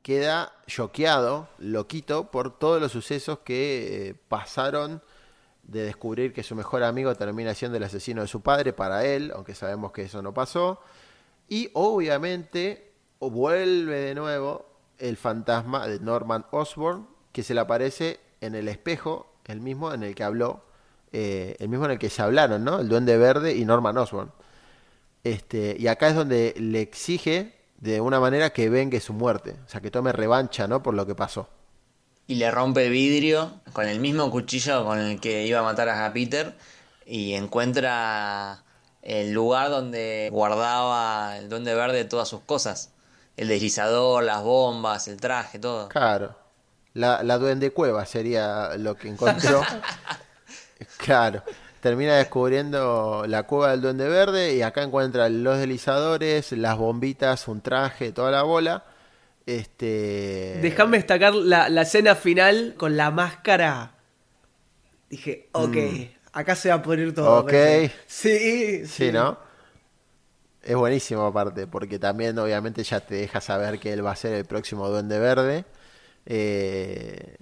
queda choqueado, loquito, por todos los sucesos que eh, pasaron de descubrir que su mejor amigo termina siendo el asesino de su padre para él, aunque sabemos que eso no pasó. Y obviamente vuelve de nuevo el fantasma de Norman Osborn, que se le aparece en el espejo, el mismo en el que habló, eh, el mismo en el que se hablaron, ¿no? El Duende Verde y Norman Osborn. Este, y acá es donde le exige de una manera que vengue su muerte, o sea, que tome revancha, ¿no? Por lo que pasó. Y le rompe el vidrio con el mismo cuchillo con el que iba a matar a Peter y encuentra el lugar donde guardaba el duende verde todas sus cosas. El deslizador, las bombas, el traje, todo. Claro. La, la duende cueva sería lo que encontró. claro. termina descubriendo la cueva del Duende Verde y acá encuentra los deslizadores, las bombitas, un traje, toda la bola. Este. Déjame destacar la, la escena final con la máscara. Dije, ok, acá se va a poner todo. Ok. Sí, Sí, ¿no? Es buenísimo aparte, porque también obviamente ya te deja saber que él va a ser el próximo Duende Verde. Eh,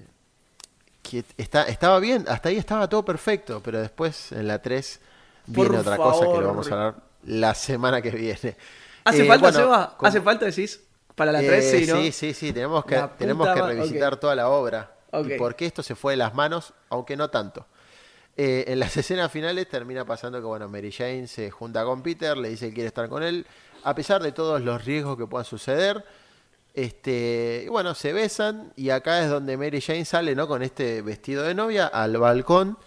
que está, estaba bien, hasta ahí estaba todo perfecto, pero después en la 3 viene Por otra cosa que lo vamos a hablar la semana que viene. ¿Hace Eh, falta, bueno, Seba? con- ¿Hace falta, decís? Para la eh, 3, sí, ¿no? Sí, sí, sí, tenemos que, tenemos que revisitar toda la obra. Ok. Y por qué esto se fue de las manos, aunque no tanto. Eh, en las escenas finales termina pasando que bueno, Mary Jane se junta con Peter, le dice que quiere estar con él, a pesar de todos los riesgos que puedan suceder. Este, bueno, se besan y acá es donde Mary Jane sale, ¿no? Con este vestido de novia al balcón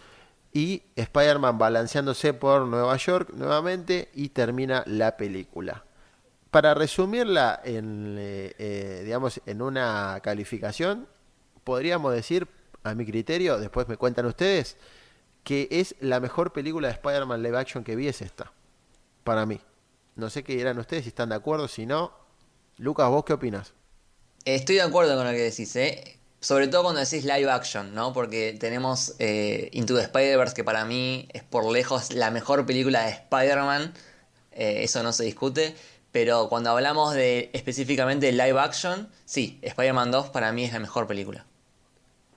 y Spider-Man balanceándose por Nueva York nuevamente y termina la película. Para resumirla en, eh, eh, digamos, en una calificación, podríamos decir, a mi criterio, después me cuentan ustedes, que es la mejor película de Spider-Man live action que vi es esta. Para mí. No sé qué dirán ustedes, si están de acuerdo, si no. Lucas, ¿vos qué opinas? Estoy de acuerdo con lo que decís, ¿eh? Sobre todo cuando decís live action, ¿no? Porque tenemos eh, Into the Spider-Verse, que para mí es por lejos la mejor película de Spider-Man. eh, eso no se discute. Pero cuando hablamos de específicamente de live action, sí, Spider-Man 2 para mí es la mejor película.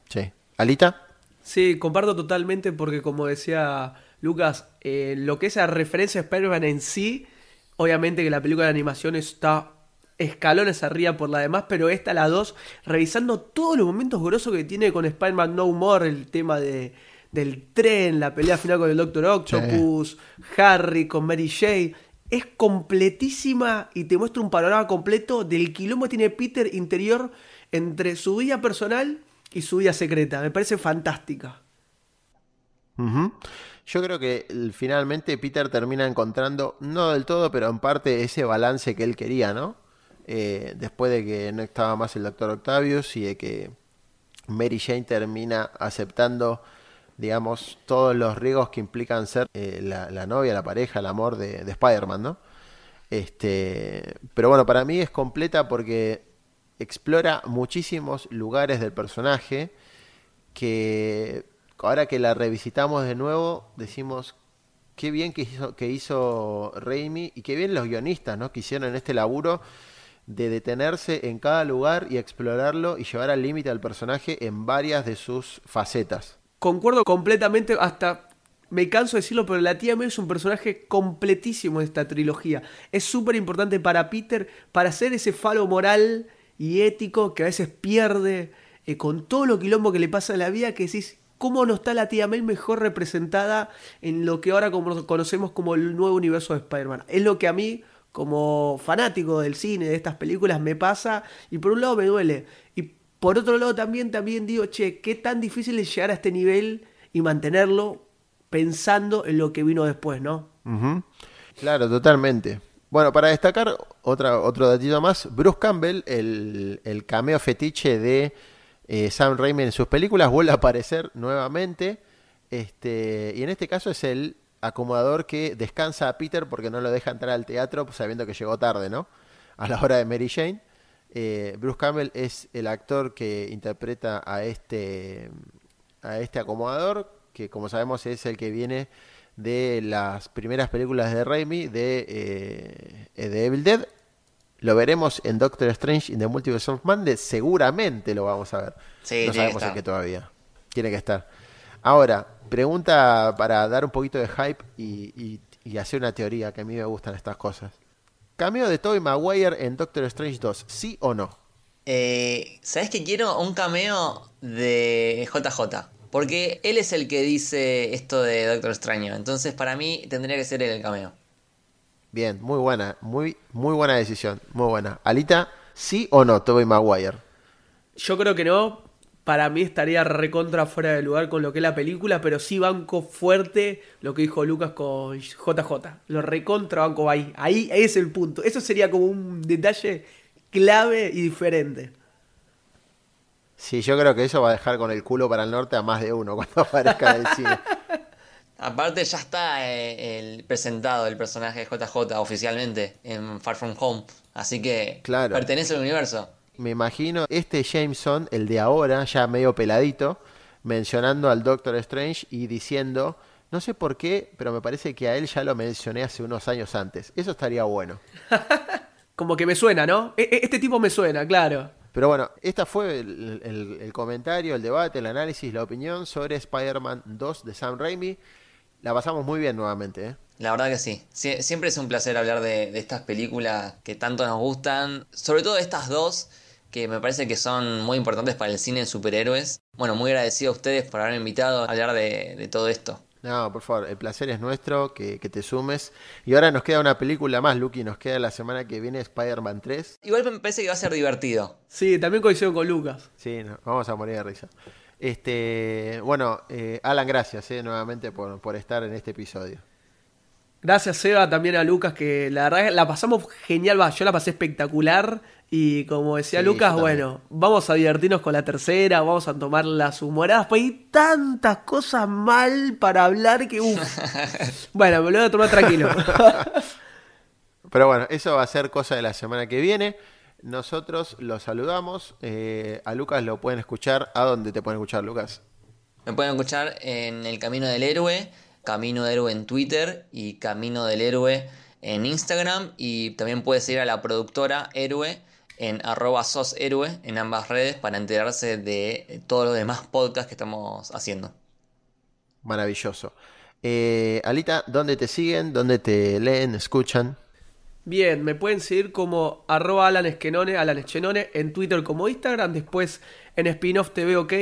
Sí. ¿Alita? Sí, comparto totalmente porque como decía Lucas, eh, lo que es la referencia a Spider-Man en sí, obviamente que la película de animación está escalones arriba por la demás, pero esta, la 2, revisando todos los momentos grosos que tiene con Spider-Man No More, el tema de, del tren, la pelea final con el Doctor Octopus, Harry con Mary Jane, es completísima y te muestra un panorama completo del quilombo que tiene Peter interior entre su vida personal y su vida secreta. Me parece fantástica. Yo creo que finalmente Peter termina encontrando, no del todo, pero en parte ese balance que él quería, ¿no? Eh, después de que no estaba más el Doctor Octavius y de que Mary Jane termina aceptando, digamos, todos los riesgos que implican ser eh, la, novia, la pareja, el amor de, de Spider-Man, ¿no? Este, pero bueno, para mí es completa porque explora muchísimos lugares del personaje que ahora que la revisitamos de nuevo, decimos qué bien que hizo, que hizo Raimi y qué bien los guionistas, ¿no? Que hicieron este laburo de detenerse en cada lugar y explorarlo y llevar al límite al personaje en varias de sus facetas. Concuerdo completamente, hasta me canso de decirlo, pero la tía May es un personaje completísimo de esta trilogía. Es súper importante para Peter, para ser ese falo moral y ético que a veces pierde, eh, con todo lo quilombo que le pasa en la vida, que decís, ¿cómo no está la tía May mejor representada en lo que ahora conocemos como el nuevo universo de Spider-Man? Es lo que a mí, como fanático del cine, de estas películas, me pasa, y por un lado me duele, y por otro lado también, también digo, che, qué tan difícil es llegar a este nivel y mantenerlo pensando en lo que vino después, ¿no? Claro, totalmente. Bueno, para destacar otra, otro datito más, Bruce Campbell, el, el cameo fetiche de eh, Sam Raimi en sus películas, vuelve a aparecer nuevamente. Este, y en este caso es el acomodador que descansa a Peter porque no lo deja entrar al teatro sabiendo que llegó tarde, ¿no? A la hora de Mary Jane. Eh, Bruce Campbell es el actor que interpreta a este, a este acomodador, que como sabemos es el que viene de las primeras películas de Raimi de, eh, eh, de Evil Dead. Lo veremos en Doctor Strange in the Multiverse of Madness. Seguramente lo vamos a ver. Sí, no sabemos en qué todavía. Tiene que estar. Ahora, pregunta para dar un poquito de hype y, y- y hacer una teoría, que a mí me gustan estas cosas. Cameo de Tobey Maguire en Doctor Strange 2, ¿sí o no? Eh, ¿Sabes que quiero un cameo de JJ? Porque él es el que dice esto de Doctor Extraño. Entonces, para mí, tendría que ser él el cameo. Bien, muy buena, muy, muy buena decisión, muy buena. Alita, ¿sí o no, Tobey Maguire? Yo creo que no. Para mí estaría recontra fuera de lugar con lo que es la película, pero sí banco fuerte lo que dijo Lucas con JJ. Lo recontra banco ahí. Ahí es el punto. Eso sería como un detalle clave y diferente. Sí, yo creo que eso va a dejar con el culo para el norte a más de uno cuando aparezca en el cine. Aparte ya está eh, el presentado el personaje de JJ oficialmente en Far From Home, así que Claro. pertenece al universo. Me imagino este Jameson, el de ahora, ya medio peladito, mencionando al Doctor Strange y diciendo, no sé por qué, pero me parece que a él ya lo mencioné hace unos años antes. Eso estaría bueno. Como que me suena, ¿no? E- e- Este tipo me suena, claro. Pero bueno, esta fue el, el- el comentario, el debate, el análisis, la opinión sobre Spider-Man 2 de Sam Raimi. La pasamos muy bien nuevamente, ¿eh? La verdad que sí. Sie- siempre es un placer hablar de, de estas películas que tanto nos gustan. Sobre todo estas dos, que me parece que son muy importantes para el cine de superhéroes. Bueno, muy agradecido a ustedes por haberme invitado a hablar de, de todo esto. No, por favor, el placer es nuestro, que, que te sumes. Y ahora nos queda una película más, Lucky, nos queda la semana que viene Spider-Man 3. Igual me parece que va a ser divertido. Sí, también coincido con Lucas. Sí, no, vamos a morir de risa. Este, bueno, eh, Alan, gracias eh, nuevamente por, por estar en este episodio. Gracias, Seba, también a Lucas, que la verdad la pasamos genial. Va, yo la pasé espectacular. Y como decía Sí, Lucas, bueno, vamos a divertirnos con la tercera, vamos a tomar las humoradas. Pues hay tantas cosas mal para hablar que, uff. bueno, me lo voy a tomar tranquilo. Pero bueno, eso va a ser cosa de la semana que viene. Nosotros los saludamos. eh, a Lucas lo pueden escuchar. ¿A dónde te pueden escuchar, Lucas? Me pueden escuchar en El Camino del Héroe, Camino del Héroe en Twitter y Camino del Héroe en Instagram. Y también puedes ir a la productora Héroe en arroba soshéroe en ambas redes para enterarse de todos los demás podcasts que estamos haciendo. Maravilloso. Eh, Alita, ¿dónde te siguen? ¿Dónde te leen, escuchan? Bien, me pueden seguir como arroba Alan Esquenone, Alan Eschenone, en Twitter como Instagram, después en Spinoff TV OK,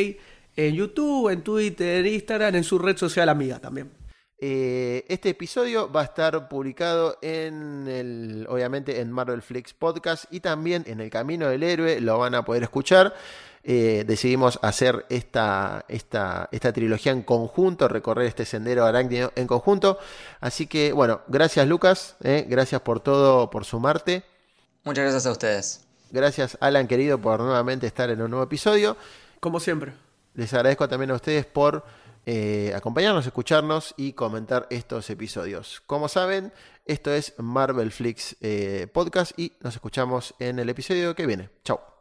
en YouTube, en Twitter, en Instagram, en su red social amiga también. Eh, este episodio va a estar publicado en el, obviamente, en Marvel Flix Podcast y también en El Camino del Héroe lo van a poder escuchar. Eh, decidimos hacer esta, esta, esta trilogía en conjunto, recorrer este sendero arácnido en conjunto. Así que, bueno, gracias Lucas, eh, gracias por todo, por sumarte. Muchas gracias a ustedes. Gracias Alan, querido, por nuevamente estar en un nuevo episodio. Como siempre. Les agradezco también a ustedes por eh, acompañarnos, escucharnos y comentar estos episodios. Como saben, esto es Marvel Flix eh, Podcast y nos escuchamos en el episodio que viene. Chao.